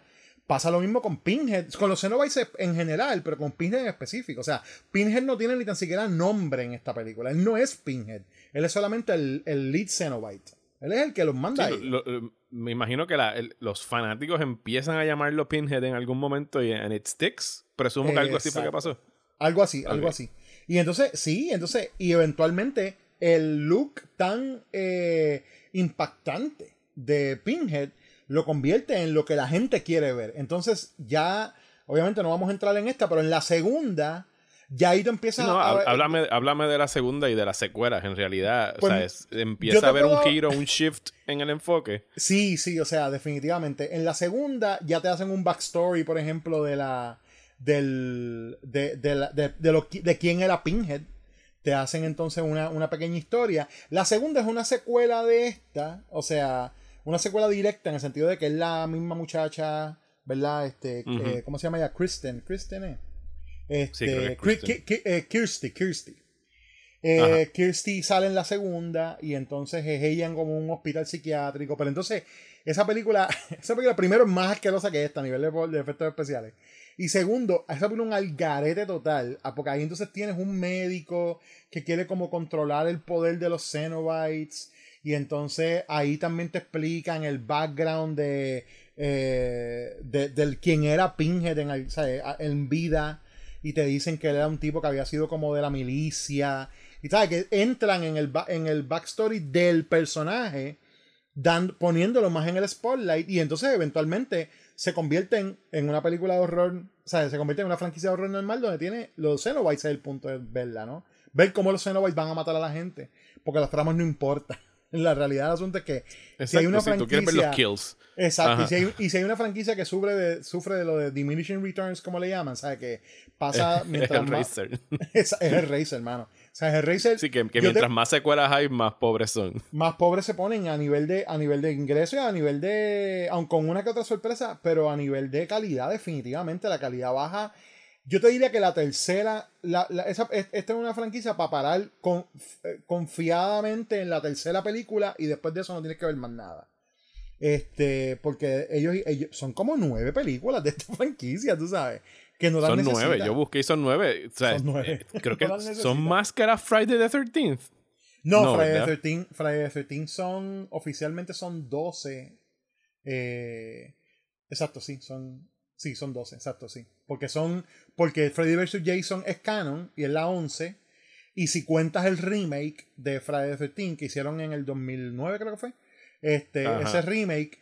Pasa lo mismo con Pinhead, con los Cenobites en general, pero con Pinhead en específico. O sea, Pinhead no tiene ni tan siquiera nombre en esta película. Él no es Pinhead. Él es solamente el, el lead Cenobite. Él es el que los manda Sí, ahí. lo- lo- me imagino que la- el- los fanáticos empiezan a llamarlo Pinhead en algún momento y en It Sticks. Presumo que algo así fue que pasó. Algo así, algo así. Y entonces, sí, entonces, y eventualmente el look tan eh, impactante de Pinhead lo convierte en lo que la gente quiere ver. Entonces, ya, obviamente no vamos a entrar en esta, pero en la segunda, ya ahí tú empiezas No, a háblame, háblame de la segunda y de las secuelas, en realidad. Pues, o sea, es- yo empieza a haber un giro, un shift en el enfoque. Sí, sí, o sea, definitivamente. En la segunda ya te hacen un backstory, por ejemplo, de la. del. de, de, la- de, de lo, de quién era Pinhead. Te hacen entonces una, una pequeña historia. La segunda es una secuela de esta. O sea, una secuela directa en el sentido de que es la misma muchacha, ¿verdad? Este, eh, ¿Cómo se llama ella? Kristen. Kristen, ¿eh? Este, Sí, es Kristen. Eh, Kirsty, Kirsty. Eh. Kirsty sale en la segunda y entonces es ella en como un hospital psiquiátrico. Pero entonces, esa película, [laughs] esa película primero es más asquerosa que esta a nivel de, de efectos especiales. Y segundo, esa película es un algarete total. ah, Porque ahí entonces tienes un médico que quiere como controlar el poder de los Cenobites. Y entonces ahí también te explican el background de, eh, de- del quién era Pinhead en, el- sea, en vida. Y te dicen que él era un tipo que había sido como de la milicia. Y sabes que entran en el, en el backstory del personaje, dan, poniéndolo más en el spotlight. Y entonces eventualmente se convierten en una película de horror. O sea, se convierte en una franquicia de horror normal donde tiene los Cenobites es el punto de verla, ¿no? Ver cómo los Cenobites van a matar a la gente. Porque las tramas no importan. La realidad del asunto es que si hay una si tú quieres ver los franquicia- kills. Exacto, y si, hay, y si hay una franquicia que sufre de, sufre de lo de diminishing returns, como le llaman, ¿sabes? Que pasa [laughs] mientras el más... Racer. [laughs] Es, es el Racer, hermano. O sea, el Racer... Sí, que, que te- mientras más secuelas hay, más pobres son. [laughs] más pobres se ponen a nivel de a nivel de ingreso y a nivel de aun con una que otra sorpresa pero a nivel de calidad definitivamente la calidad baja yo te diría que la tercera la, la- esa- es- esta es una franquicia para parar con, eh, confiadamente en la tercera película y después de eso no tienes que ver más nada este porque ellos, ellos son como nueve películas de esta [laughs] franquicia tú sabes que no Son nueve. Yo busqué y son nueve. O sea, Son nueve. eh, creo que [laughs] No son más que la Friday the 13th. No, No, Friday, the 13, Friday the 13 son, oficialmente son 12. eh, exacto, sí, son, sí, son 12, exacto, sí. Porque son, porque Freddy vs. Jason es canon y es la 11. Y si cuentas el remake de Friday the 13 que hicieron en el 2009 creo que fue, este, Ajá. ese remake,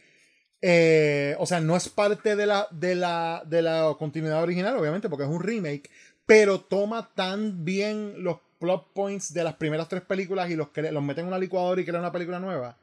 eh, o sea, no es parte de la, de, la, de la continuidad original, obviamente, porque es un remake, pero toma tan bien los plot points de las primeras tres películas y los, los mete en una licuadora y crea una película nueva,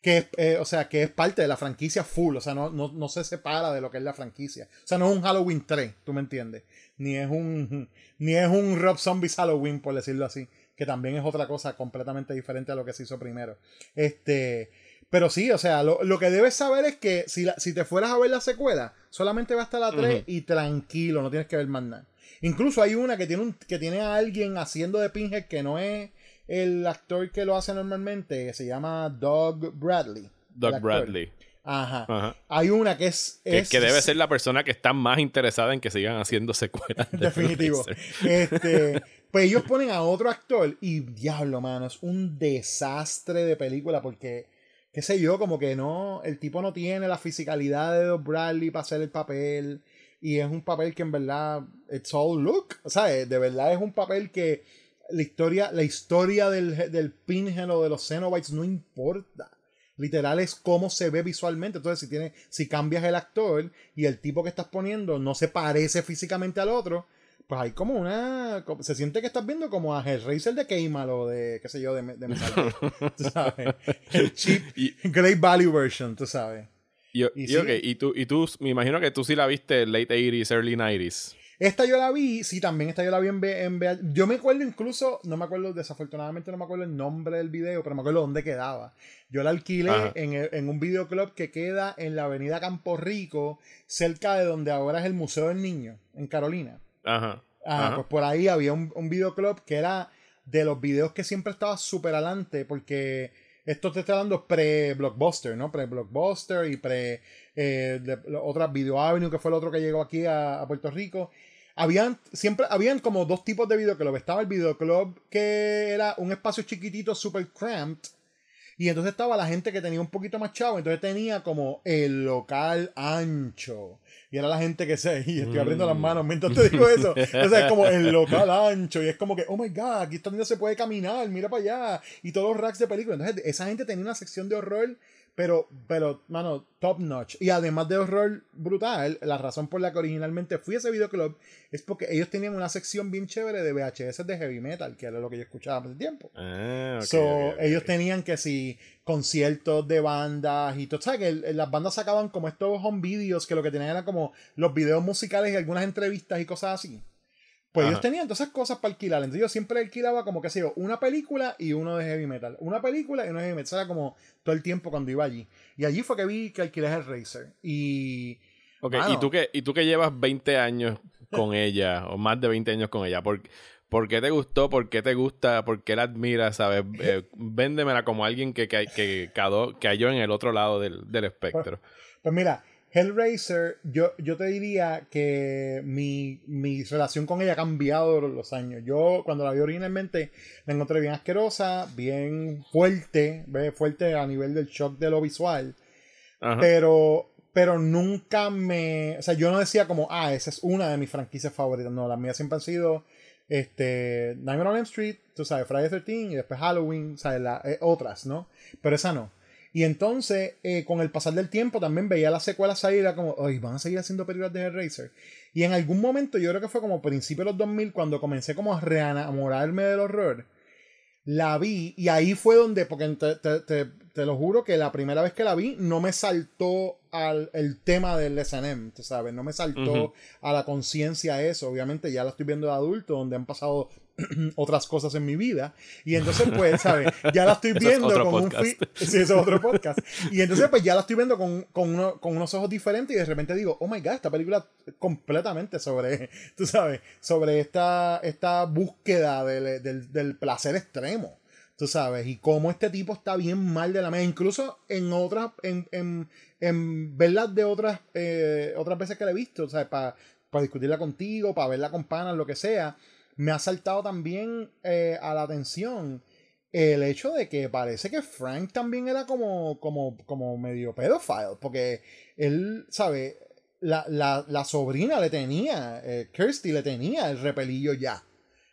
que es, eh, o sea, que es parte de la franquicia full, o sea, no, no, no se separa de lo que es la franquicia. O sea, no es un Halloween 3, tú me entiendes. Ni es un, [laughs] ni es un Rob Zombies Halloween, por decirlo así, que también es otra cosa completamente diferente a lo que se hizo primero. Este, pero sí, o sea, lo, lo que debes saber es que si, la- si te fueras a ver la secuela, solamente va hasta la 3 y tranquilo, no tienes que ver más nada. Incluso hay una que tiene, un, que tiene a alguien haciendo de Pinhead que no es el actor que lo hace normalmente, se llama Doug Bradley. Doug. Bradley. Ajá. Ajá. Hay una que es... Que, es- que debe ser la persona que está más interesada en que sigan haciendo secuelas. de Definitivo. Este, pues ellos ponen a otro actor y diablo, mano, es un desastre de película porque, qué sé yo, como que no, el tipo no tiene la fisicalidad de Doug Bradley para hacer el papel y es un papel que en verdad, it's all look, o sea, de verdad es un papel que la historia, la historia del, del Pinhead o de los Cenobites no importa. Literal es cómo se ve visualmente. Entonces, si tiene, si cambias el actor y el tipo que estás poniendo no se parece físicamente al otro, pues hay como una. Se siente que estás viendo como a Hellraiser de Keimal o de, qué sé yo, de, de Metal. [laughs] tú sabes. El [laughs] cheap Y- Great Value version, tú sabes. Y, Y y, sí. ok, y tú, y tú, me imagino que tú sí la viste late 80s, early 90s. Esta yo la vi, sí, también esta yo la vi en, VH. Yo me acuerdo incluso, no me acuerdo, desafortunadamente no me acuerdo el nombre del video, pero me acuerdo dónde quedaba. Yo la alquilé en, en un videoclub que queda en la avenida Campo Rico, cerca de donde ahora es el Museo del Niño, en Carolina. Ajá. Ah, Ajá. pues por ahí había un, un videoclub que era de los videos que siempre estaba súper adelante, porque esto te está dando pre-blockbuster, ¿no? Pre-blockbuster y pre eh, de- otras Video Avenue, que fue el otro que llegó aquí a, a Puerto Rico. Habían, siempre, habían como dos tipos de videoclub. Estaba el videoclub que era un espacio chiquitito, super cramped. Y entonces estaba la gente que tenía un poquito más chavo. Entonces tenía como el local ancho. Y era la gente que se. [laughs] Y estoy abriendo las manos mientras te digo eso. O sea, es como el local ancho. Y es como que, oh my god, aquí está donde se puede caminar. Mira para allá. Y todos los racks de películas. Entonces, esa gente tenía una sección de horror. Pero, pero, mano, top notch. Y además de horror brutal, la razón por la que originalmente fui a ese videoclub es porque ellos tenían una sección bien chévere de VHS de heavy metal, que era lo que yo escuchaba hace tiempo. Ah, So, ellos tenían que si conciertos de bandas y todo, ¿sabes? Que las bandas sacaban como estos home videos que lo que tenían era como los videos musicales y algunas entrevistas y cosas así. Pues Ajá. ellos tenían todas esas cosas para alquilar. Entonces yo siempre alquilaba como que sé yo, una película y uno de heavy metal. Una película y uno de heavy metal. Eso era como todo el tiempo cuando iba allí. Y allí fue que vi que alquilé el Racer. Y Ok, Mano. ¿y, tú que, y tú que llevas 20 años con [laughs] ella, o más de 20 años con ella, ¿por, por qué te gustó? ¿Por qué te gusta? ¿Por qué la admiras? ¿Sabes? [laughs] Eh, véndemela como alguien que, que, que cadó- cayó en el otro lado del, del espectro. Pues mira, Hellraiser, yo, yo te diría que mi, mi relación con ella ha cambiado los años. Yo cuando la vi originalmente la encontré bien asquerosa, bien fuerte, ¿ves? fuerte a nivel del shock de lo visual, Ajá. pero, pero nunca me... O sea, yo no decía como, ah, esa es una de mis franquicias favoritas. No, las mías siempre han sido este, Nightmare on Elm Street, tú sabes, Friday the 13 y después Halloween, ¿sabes? La- eh, otras, ¿no? Pero esa no. Y entonces, eh, con el pasar del tiempo, también veía las secuelas salir, era como, ay, van a seguir haciendo películas de Hellraiser. Y en algún momento, yo creo que fue como principio de los 2000, cuando comencé como a reenamorarme del horror, la vi y ahí fue donde, porque te, te lo juro que la primera vez que la vi no me saltó al el tema del SNM, tú sabes, no me saltó Ujú. a la conciencia eso, obviamente ya la estoy viendo de adulto, donde han pasado [clears throat] otras cosas en mi vida y entonces pues, ¿sabes? Ya la estoy [laughs] es viendo otro con un podcast. fi- Sí, eso es otro podcast. Y entonces pues ya la estoy viendo con, con, uno- con unos ojos diferentes y de repente digo, oh my god, esta película completamente sobre, [laughs] tú sabes, sobre esta, esta búsqueda del, del, del placer extremo. Tú sabes, y cómo este tipo está bien mal de la mente. Incluso en otras, en, en, en verlas de otras, eh, otras veces que la he visto, ¿sabes? Para discutirla contigo, para verla con panas, lo que sea, me ha saltado también eh, a la atención el hecho de que parece que Frank también era como, como, como medio pedophile, porque él, ¿sabe? La, la, la sobrina le tenía, eh, Kirsty le tenía el repelillo ya.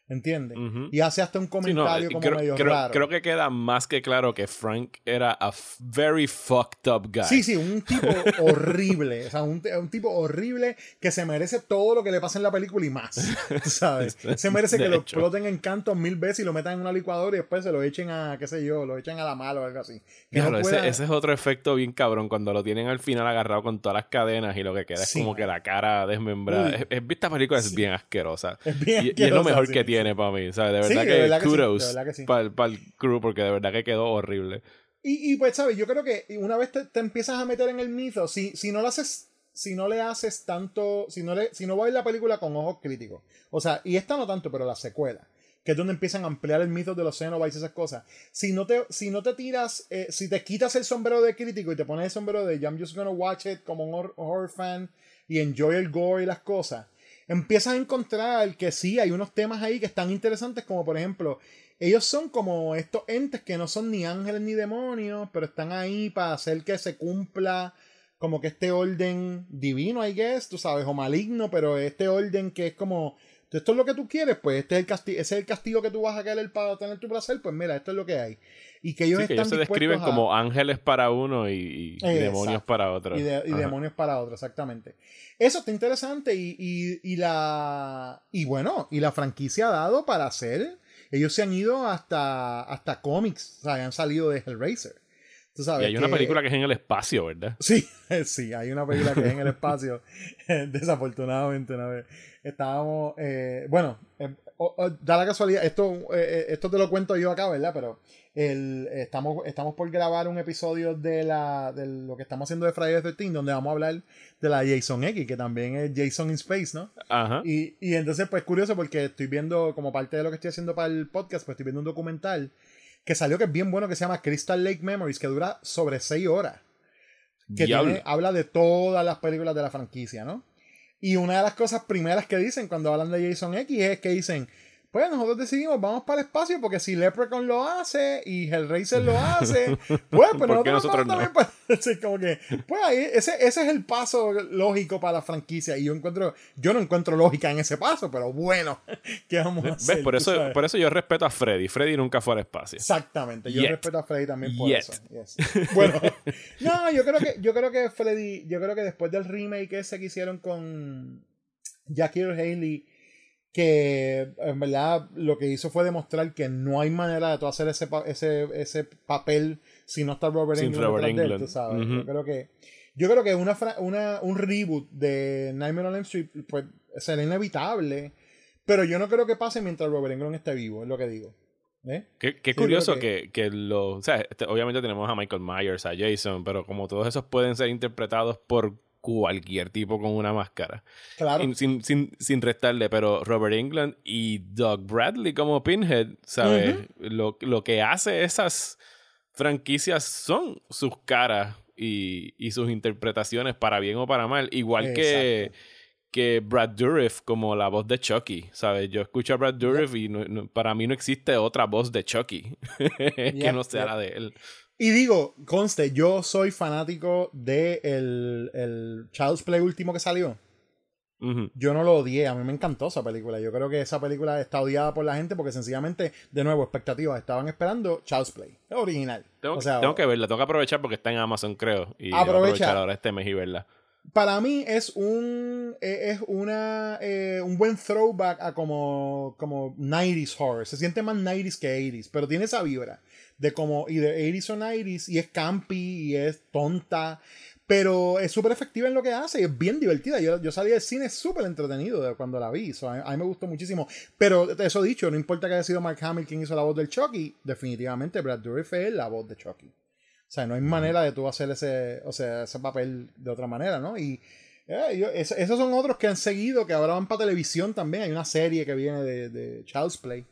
¿Entiendes? Ujú. Y hace hasta un Sí, no, comentario como creo, medio creo- raro. creo que queda más que claro que Frank era a very fucked up guy. Sí, sí, un tipo [laughs] horrible. O sea, un, un tipo horrible que se merece todo lo que le pasa en la película y más. [laughs] ¿Sabes? Se merece que lo exploten en cantos mil veces y lo metan en una licuadora y después se lo echen a, qué sé yo, lo echen a la mala o algo así. Diablo, no ese, pueda- ese es otro efecto bien cabrón cuando lo tienen al final agarrado con todas las cadenas y lo que queda Sí, es como que la cara desmembrada. Es, es- esta película es bien asquerosa. Es bien y, y es lo asquerosa, mejor sí. que tiene para mí. ¿sabes? De Sí, verdad de que verdad que sí, de kudos verdad que sí. para el crew porque de verdad que quedó horrible. Y, y pues, ¿sabes? Yo creo que una vez te, te empiezas a meter en el mito, si, si no lo haces, si no le haces tanto, si no, le, si no vas a ver la película con ojos críticos, o sea, y esta no tanto, pero la secuela, que es donde empiezan a ampliar el mito de los Xenobites y esas cosas, si no te, si no te tiras, eh, si te quitas el sombrero de crítico y te pones el sombrero de I'm just gonna watch it como un hor- horror fan y enjoy el gore y las cosas, empiezas a encontrar que sí, hay unos temas ahí que están interesantes, como por ejemplo, ellos son como estos entes que no son ni ángeles ni demonios, pero están ahí para hacer que se cumpla como que este orden divino, I guess, tú sabes, o maligno, pero este orden que es como, esto es lo que tú quieres, pues este es el castigo, ese es el castigo que tú vas a querer para tener tu placer, pues mira, esto es lo que hay. Y que ellos Sí, que están ellos se describen a- como ángeles para uno y, demonios para otro. y, de- y Ajá. demonios para otro, exactamente. Eso está interesante y, y, y la. Y bueno, y la franquicia ha dado para hacer. Ellos se han ido hasta, hasta cómics, o sea, han salido de Hellraiser. Tú Y hay una película que es en el espacio, ¿verdad? Sí, [laughs] sí, hay una película que es en el espacio. [laughs] Desafortunadamente, una vez. Estábamos. eh, bueno, eh, o- da la casualidad, esto, eh, eh, esto te lo cuento yo acá, ¿verdad? Pero el, estamos, estamos por grabar un episodio de, la, de lo que estamos haciendo de Friday the 13, donde vamos a hablar de la Jason X, que también es Jason in Space, ¿no? Ajá. Y, y entonces, pues curioso, porque estoy viendo, como parte de lo que estoy haciendo para el podcast, pues estoy viendo un documental que salió que es bien bueno, que se llama Crystal Lake Memories, que dura sobre 6 horas que tiene- habla de todas las películas de la franquicia, ¿no? Y una de las cosas primeras que dicen cuando hablan de Jason X es que dicen, pues nosotros decidimos, vamos para el espacio, porque si Leprechaun lo hace y Hellraiser lo [laughs] hace, pues, pues ¿Por qué nosotros vamos también no? para- [laughs] Sí, como que, pues ahí, ese, ese es el paso lógico para la franquicia. Y yo encuentro, yo no encuentro lógica en ese paso, pero bueno, [laughs] ¿qué vamos a hacer? ¿Ves? Por eso, sabes. por eso yo respeto a Freddy. Freddy nunca fue al espacio. Exactamente, yo Yet. respeto a Freddy también por Yet. eso. yes. Bueno, no, yo creo que yo creo que Freddy, yo creo que después del remake ese que hicieron con Jackie Haley, que en verdad lo que hizo fue demostrar que no hay manera de tú hacer ese pa- ese, ese papel si no está Robert Sin Englund Robert detrás de él, sabes. Yo creo que yo creo que una, una un reboot de Nightmare on Elm Street pues será inevitable, pero yo no creo que pase mientras Robert Englund esté vivo, es lo que digo. ¿Eh? Qué, qué Sí, curioso que- que, que lo. O sea, este, obviamente tenemos a Michael Myers, a Jason, pero como todos esos pueden ser interpretados por cualquier tipo con una máscara. Claro. Sin, sin, sin restarle, pero Robert England y Doug Bradley como Pinhead, ¿sabes? lo, lo que hace esas franquicias son sus caras y, y sus interpretaciones para bien o para mal. Igual que, que Brad Dourif como la voz de Chucky, ¿sabes? Yo escucho a Brad Dourif y no- no- para mí no existe otra voz de Chucky [laughs] que no sea la de él. Y digo, conste, yo soy fanático de el, el Child's Play último que salió. Yo no lo odié, a mí me encantó esa película. Yo creo que esa película está odiada por la gente porque sencillamente, de nuevo, expectativas. Estaban esperando Child's Play, original. Tengo, o sea, tengo que verla, tengo que aprovechar porque está en Amazon, creo. Y Aprovecha. aprovechar ahora este mes y verla. para mí es un eh, es una eh, un buen throwback a como como 90s horror. Se siente más 90s que 80s, pero tiene esa vibra de como y de 80s o 90s y es campy y es tonta, pero es súper efectiva en lo que hace y es bien divertida. Yo, yo salí del cine súper entretenido de cuando la vi, so, a, a mí me gustó muchísimo. Pero eso dicho, no importa que haya sido Mark Hamill quien hizo la voz del Chucky, definitivamente Brad Dourif es la voz de Chucky. O sea, no hay manera de tú hacer ese, o sea, ese papel de otra manera, ¿no? Y eh, yo- es- esos son otros que han seguido, que ahora van para televisión también. Hay una serie que viene de, de Child's Play.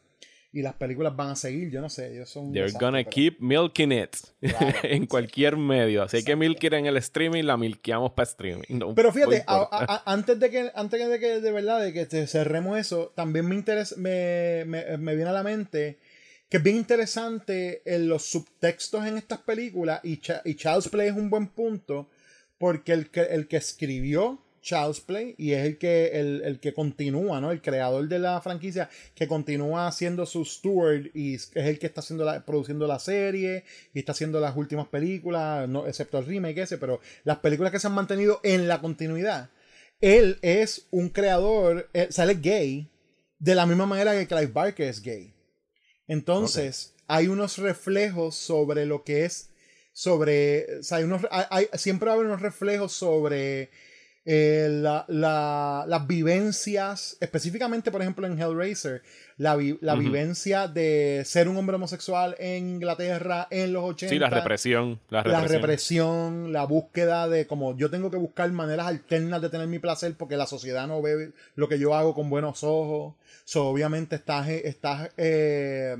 Y las películas van a seguir, yo no sé, ellos son... They're desastre, gonna pero- keep milking it [laughs] Claro, en cualquier medio. Así que milking en el streaming, la milqueamos para streaming. No Pero fíjate, a- a- antes de que antes de que de verdad de que te cerremos eso, también me interesa me, me, me viene a la mente que es bien interesante en los subtextos en estas películas y, y Child's Play es un buen punto porque el que, el que escribió Child's Play y es el que, el, el que continúa, ¿no? El creador de la franquicia que continúa siendo su steward y es el que está haciendo la, produciendo la serie y está haciendo las últimas películas, no, excepto el remake ese, pero las películas que se han mantenido en la continuidad. Él es un creador, eh, sale gay, de la misma manera que Clive Barker es gay. Entonces, hay unos reflejos sobre lo que es, sobre, o sea, hay unos, hay- hay- siempre va a haber unos reflejos sobre eh, la- la- las vivencias, específicamente, por ejemplo, en Hellraiser, la, vi- la Ujú. vivencia de ser un hombre homosexual en Inglaterra en los 80 Sí, la represión. La la represión. la búsqueda de como yo tengo que buscar maneras alternas de tener mi placer porque la sociedad no ve lo que yo hago con buenos ojos. So, obviamente estás, estás eh,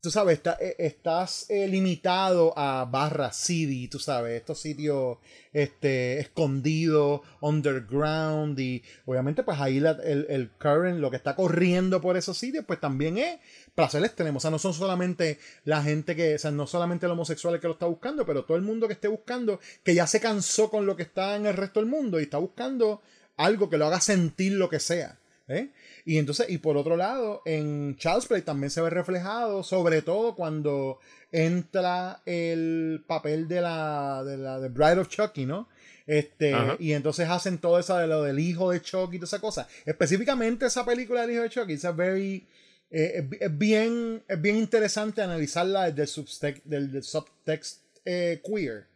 tú sabes, eh, estás eh, limitado a barra CD, tú sabes, estos sitios este, escondidos, underground y obviamente pues ahí el, el current, lo que está corriendo por esos sitios pues también es placer extremo, o sea, no son solamente la gente que, o sea, no solamente el homosexual el que lo está buscando, pero todo el mundo que esté buscando, que ya se cansó con lo que está en el resto del mundo y está buscando algo que lo haga sentir lo que sea. ¿eh? Y entonces, y por otro lado, en Child's Play también se ve reflejado, sobre todo cuando entra el papel de la, de la de Bride of Chucky, ¿no? Este, Ajá. y entonces hacen todo eso de lo del hijo de Chucky y toda esa cosa. Específicamente esa película del hijo de Chucky, esa very, eh, es, bi- es bien, es bien interesante analizarla desde el subtext, del, del subtext eh, queer.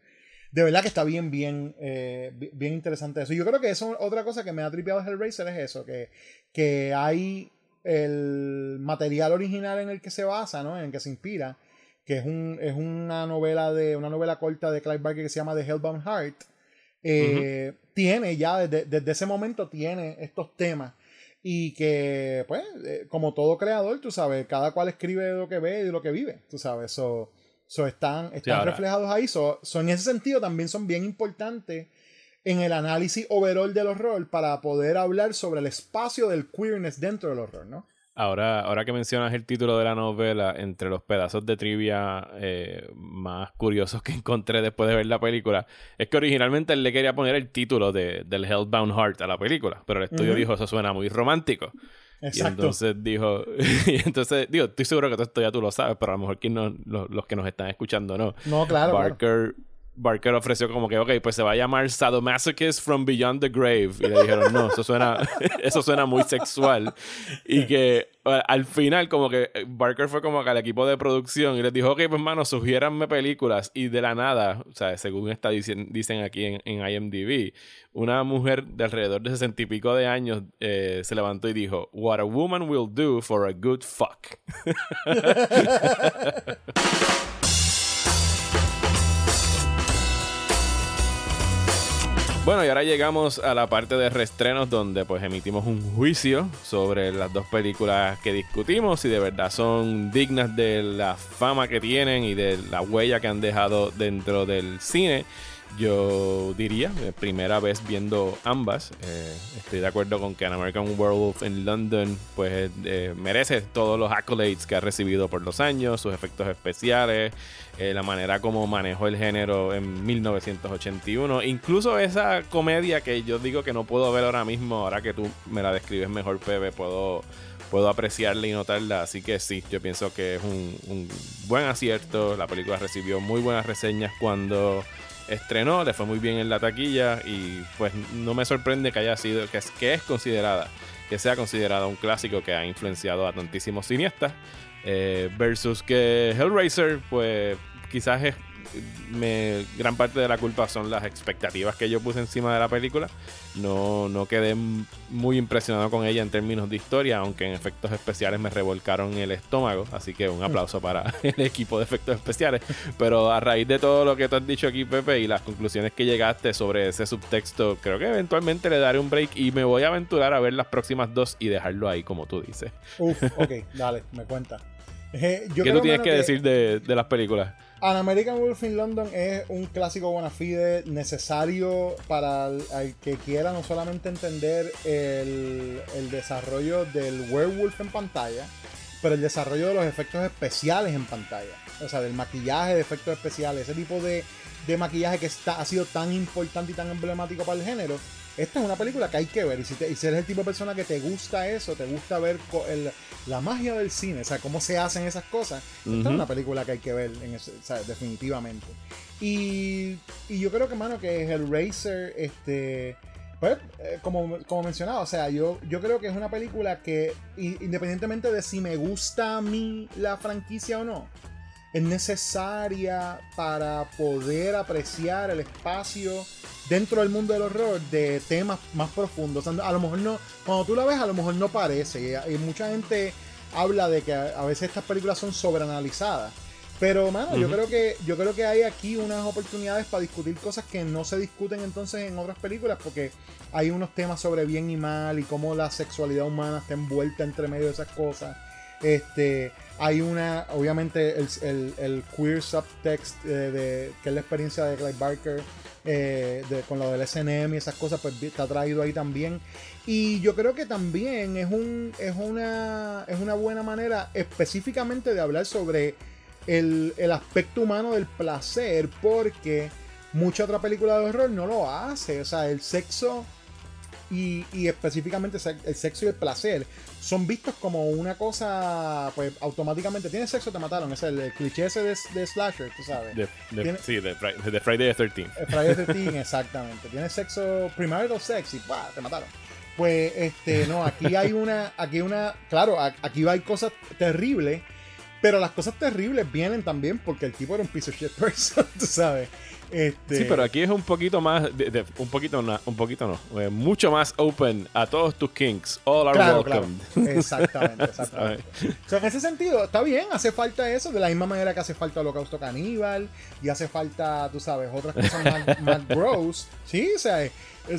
De verdad que está bien, bien, eh, bi- bien interesante eso. Yo creo que eso otra cosa que me ha tripeado Hellraiser es eso, que, que hay el material original en el que se basa, ¿no? En el que se inspira, que es, un, es una novela de una novela corta de Clive Barker que se llama The Hellbound Heart. eh, Tiene ya, desde, desde ese momento, tiene estos temas. Y que, pues, eh, como todo creador, tú sabes, cada cual escribe lo que ve y lo que vive, tú sabes. So, so están están reflejados ahí. So, so en ese sentido también son bien importantes en el análisis overall del horror para poder hablar sobre el espacio del queerness dentro del horror, ¿no? Ahora, ahora que mencionas el título de la novela, entre los pedazos de trivia eh, más curiosos que encontré después de ver la película, es que originalmente él le quería poner el título de, del Hellbound Heart a la película, pero el estudio dijo eso suena muy romántico. Y Exacto. entonces dijo, [laughs] y entonces, digo, estoy seguro que todo esto ya tú lo sabes, pero a lo mejor no- los, los que nos están escuchando no. no, claro. claro. Barker, ofreció como que, ok, pues se va a llamar Sadomasochist from Beyond the Grave. Y le dijeron, no, eso suena, [laughs] eso suena muy sexual. Y que eh, al final, como que eh, Barker fue como que al equipo de producción y les dijo, ok, pues hermano, sugiéranme películas. Y de la nada, o sea, según está dicen, dicen aquí en, en IMDb, una mujer de alrededor de sesenta y pico de años eh, se levantó y dijo, What a woman will do for a good fuck. [laughs] Bueno, y ahora llegamos a la parte de reestrenos donde pues emitimos un juicio sobre las dos películas que discutimos si de verdad son dignas de la fama que tienen y de la huella que han dejado dentro del cine. Yo diría, eh, primera vez viendo ambas, eh, estoy de acuerdo con que An American Werewolf in London pues eh, merece todos los accolades que ha recibido por los años, sus efectos especiales, eh, la manera como manejó el género en 1981, incluso esa comedia que yo digo que no puedo ver ahora mismo, ahora que tú me la describes mejor, Pepe, puedo, puedo apreciarla y notarla, así que sí, yo pienso que es un buen acierto, la película recibió muy buenas reseñas cuando estrenó, le fue muy bien en la taquilla y pues no me sorprende que haya sido, que es, considerada, que sea considerada un clásico que ha influenciado a tantísimos cineastas. Eh, versus que Hellraiser, pues quizás es me, gran parte de la culpa son las expectativas que yo puse encima de la película. No, no quedé muy impresionado con ella en términos de historia, aunque en efectos especiales me revolcaron el estómago. Así que un aplauso para [laughs] el equipo de efectos especiales. Pero a raíz de todo lo que tú has dicho aquí, Pepe, y las conclusiones que llegaste sobre ese subtexto, creo que eventualmente le daré un break y me voy a aventurar a ver las próximas dos y dejarlo ahí como tú dices. Uf, ok, dale, me cuenta. Eh, [laughs] yo ¿Qué tú tienes que decir de, de las películas? An American Wolf in London es un clásico bona fide necesario para el, al que quiera no solamente entender el, el desarrollo del werewolf en pantalla, pero el desarrollo de los efectos especiales en pantalla. O sea, del maquillaje de efectos especiales, ese tipo de, de maquillaje que está, ha sido tan importante y tan emblemático para el género, esta es una película que hay que ver. Y si, te, y si eres el tipo de persona que te gusta eso, te gusta ver el- la magia del cine, o sea, cómo se hacen esas cosas, esta es una película que hay que ver, en ese- o sea, definitivamente. Y, y yo creo que, mano, que Hellraiser, este. Pues, eh, como, como mencionaba, o sea, yo, yo creo que es una película que, independientemente de si me gusta a mí la franquicia o no, es necesaria para poder apreciar el espacio dentro del mundo del horror de temas más profundos. O sea, a lo mejor no, cuando tú la ves, a lo mejor no parece. Y, mucha gente habla de que a, a veces estas películas son sobreanalizadas. Pero, mano, yo creo que yo creo que hay aquí unas oportunidades para discutir cosas que no se discuten entonces en otras películas, porque hay unos temas sobre bien y mal y cómo la sexualidad humana está envuelta entre medio de esas cosas. Este, hay una, obviamente, el, queer subtext eh, de, que es la experiencia de Clive Barker eh, con lo del SNM y esas cosas, pues está traído ahí también. Y yo creo que también es, un, es, una, es una buena manera específicamente de hablar sobre el aspecto humano del placer, porque mucha otra película de horror no lo hace. O sea, el sexo y, y específicamente el sexo y el placer son vistos como una cosa, pues automáticamente, tienes sexo, te mataron. Es el, cliché ese de, de slasher, tú sabes. De- de- sí, de, Fri- de Friday the 13th. Eh, Friday the 13, exactamente. Tienes sexo premarital sex y ¡pah! te mataron. Pues este, no, aquí hay una, aquí una, claro, aquí hay cosas terribles, pero las cosas terribles vienen también porque el tipo era un piece of shit person, [laughs] tú sabes. Este, Sí, pero aquí es un poquito más, de- de- un poquito no, un poquito no, eh, mucho más open a todos tus kinks. All are Claro, claro. welcome. Exactamente, [laughs] exactamente. O sea, en ese sentido, está bien, hace falta eso, de la misma manera que hace falta Holocausto Caníbal y hace falta, tú sabes, otras cosas más, [laughs] más gross. Sí, o sea,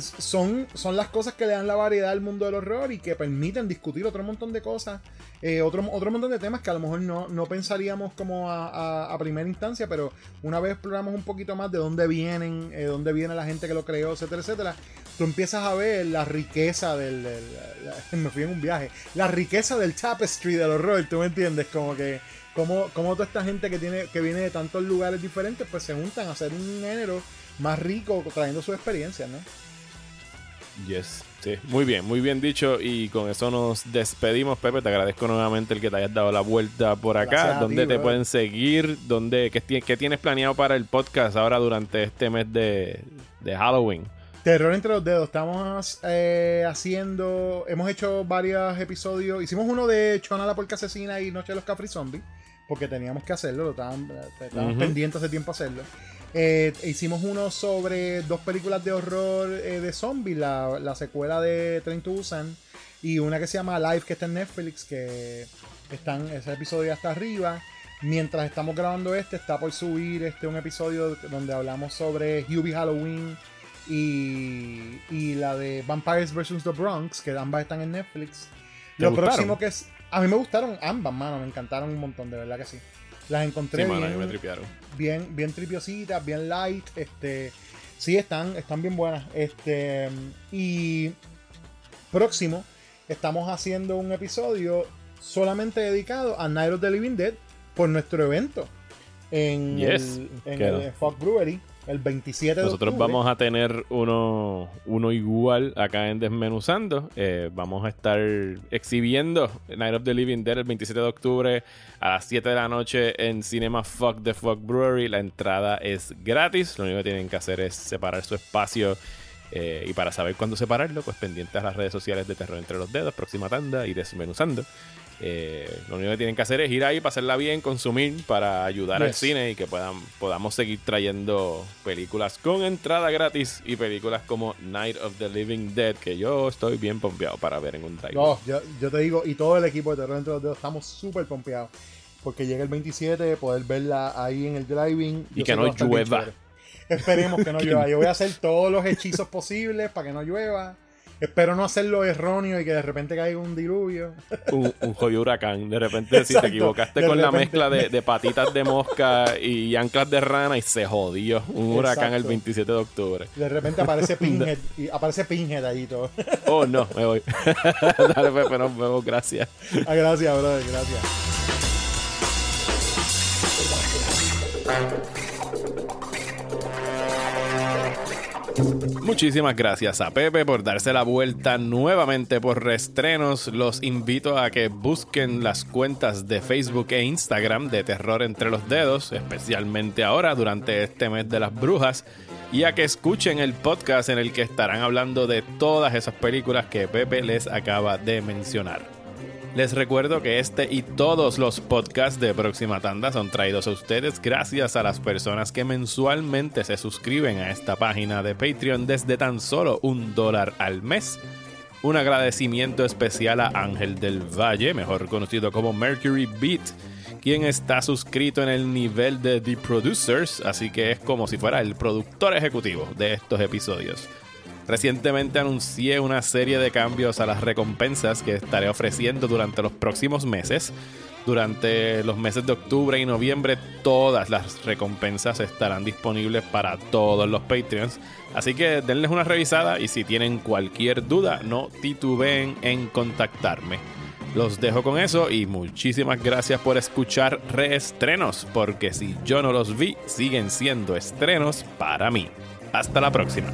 son, son las cosas que le dan la variedad al mundo del horror y que permiten discutir otro montón de cosas, eh, otro, otro montón de temas que a lo mejor no, no pensaríamos como a, a- primera instancia, pero una vez exploramos un poquito más de dónde vienen, eh, dónde viene la gente que lo creó, etcétera, etcétera, tú empiezas a ver la riqueza del, [laughs] me fui en un viaje, la riqueza del tapestry del horror, tú me entiendes, como que como, como toda esta gente que tiene que viene de tantos lugares diferentes, pues se juntan a hacer un género más rico trayendo su experiencia, ¿no? Yes, sí, muy bien, muy bien dicho. Y con eso nos despedimos, Pepe. Te agradezco nuevamente el que te hayas dado la vuelta por acá. Gracias ¿Dónde ti, te pueden seguir? ¿Dónde, qué, ti- qué tienes planeado para el podcast ahora durante este mes de, de Halloween? Terror entre los dedos. Estamos eh, haciendo. Hemos hecho varios episodios. Hicimos uno de Chona la Porca Asesina y Noche de los Capri Zombies. Porque teníamos que hacerlo. Lo estaban, estábamos pendientes hace tiempo hacerlo. Eh, hicimos uno sobre dos películas de horror eh, de zombies. La, la secuela de Train to Busan. Y una que se llama Live, que está en Netflix. Que están, ese episodio ya está arriba. Mientras estamos grabando este, está por subir este un episodio donde hablamos sobre Hubie Halloween y, y la de Vampires vs. The Bronx, que ambas están en Netflix. ¿Te Lo gustaron? próximo que es. A mí me gustaron ambas, mano, me encantaron un montón, de verdad que sí. Las encontré Sí, mano, bien, me tripearon. bien, bien tripiositas, bien light. Este, sí, están, están bien buenas. Este, y próximo, estamos haciendo un episodio solamente dedicado a Night of the Living Dead por nuestro evento en Yes, el, en el Fog Brewery el 27 de Nosotros octubre. vamos a tener uno, uno igual acá en Desmenuzando. Eh, vamos a estar exhibiendo Night of the Living Dead el 27 de octubre a las 7 de la noche en Cinema Fuck the Fuck Brewery. La entrada es gratis. Lo único que tienen que hacer es separar su espacio. eh, y para saber cuándo separarlo, pues pendientes a las redes sociales de Terror Entre los Dedos, próxima tanda y Desmenuzando. Eh, lo único que tienen que hacer es ir ahí, pasarla bien, consumir para ayudar al cine y que puedan, podamos seguir trayendo películas con entrada gratis y películas como Night of the Living Dead, que yo estoy bien pompeado para ver en un drive. No, yo, yo te digo, y todo el equipo de Terror entre los dedos estamos súper pompeados. Porque llega el 27, poder verla ahí en el driving. Y que no llueva. Esperemos que no [laughs] llueva. Yo voy a hacer todos los hechizos posibles para que no llueva. Espero no hacerlo erróneo y que de repente caiga un diluvio. Un, un [laughs] jodido huracán. De repente, si te equivocaste De con la mezcla de, de patitas de mosca y anclas de rana y se jodió. Un huracán el Exacto. 27 de octubre. De repente aparece [laughs] Pinhead y aparece Pinhead ahí todo. [laughs] Oh, no, me voy. Dale, Pepe, nos vemos. Gracias. Ah, gracias, brother, gracias. Muchísimas gracias a Pepe por darse la vuelta nuevamente por reestrenos. Los invito a que busquen las cuentas de Facebook e Instagram de Terror entre los dedos, especialmente ahora durante este mes de las brujas, y a que escuchen el podcast en el que estarán hablando de todas esas películas que Pepe les acaba de mencionar. Les recuerdo que este y todos los podcasts de Próxima Tanda son traídos a ustedes gracias a las personas que mensualmente se suscriben a esta página de Patreon desde tan solo un dólar al mes. Un agradecimiento especial a Ángel del Valle, mejor conocido como Mercury Beat, quien está suscrito en el nivel de The Producers, así que es como si fuera el productor ejecutivo de estos episodios. Recientemente anuncié una serie de cambios a las recompensas que estaré ofreciendo durante los próximos meses. Durante los meses de octubre y noviembre todas las recompensas estarán disponibles para todos los Patreons. Así que denles una revisada y si tienen cualquier duda no titubeen en contactarme. Los dejo con eso y muchísimas gracias por escuchar reestrenos, porque si yo no los vi, siguen siendo estrenos para mí. Hasta la próxima.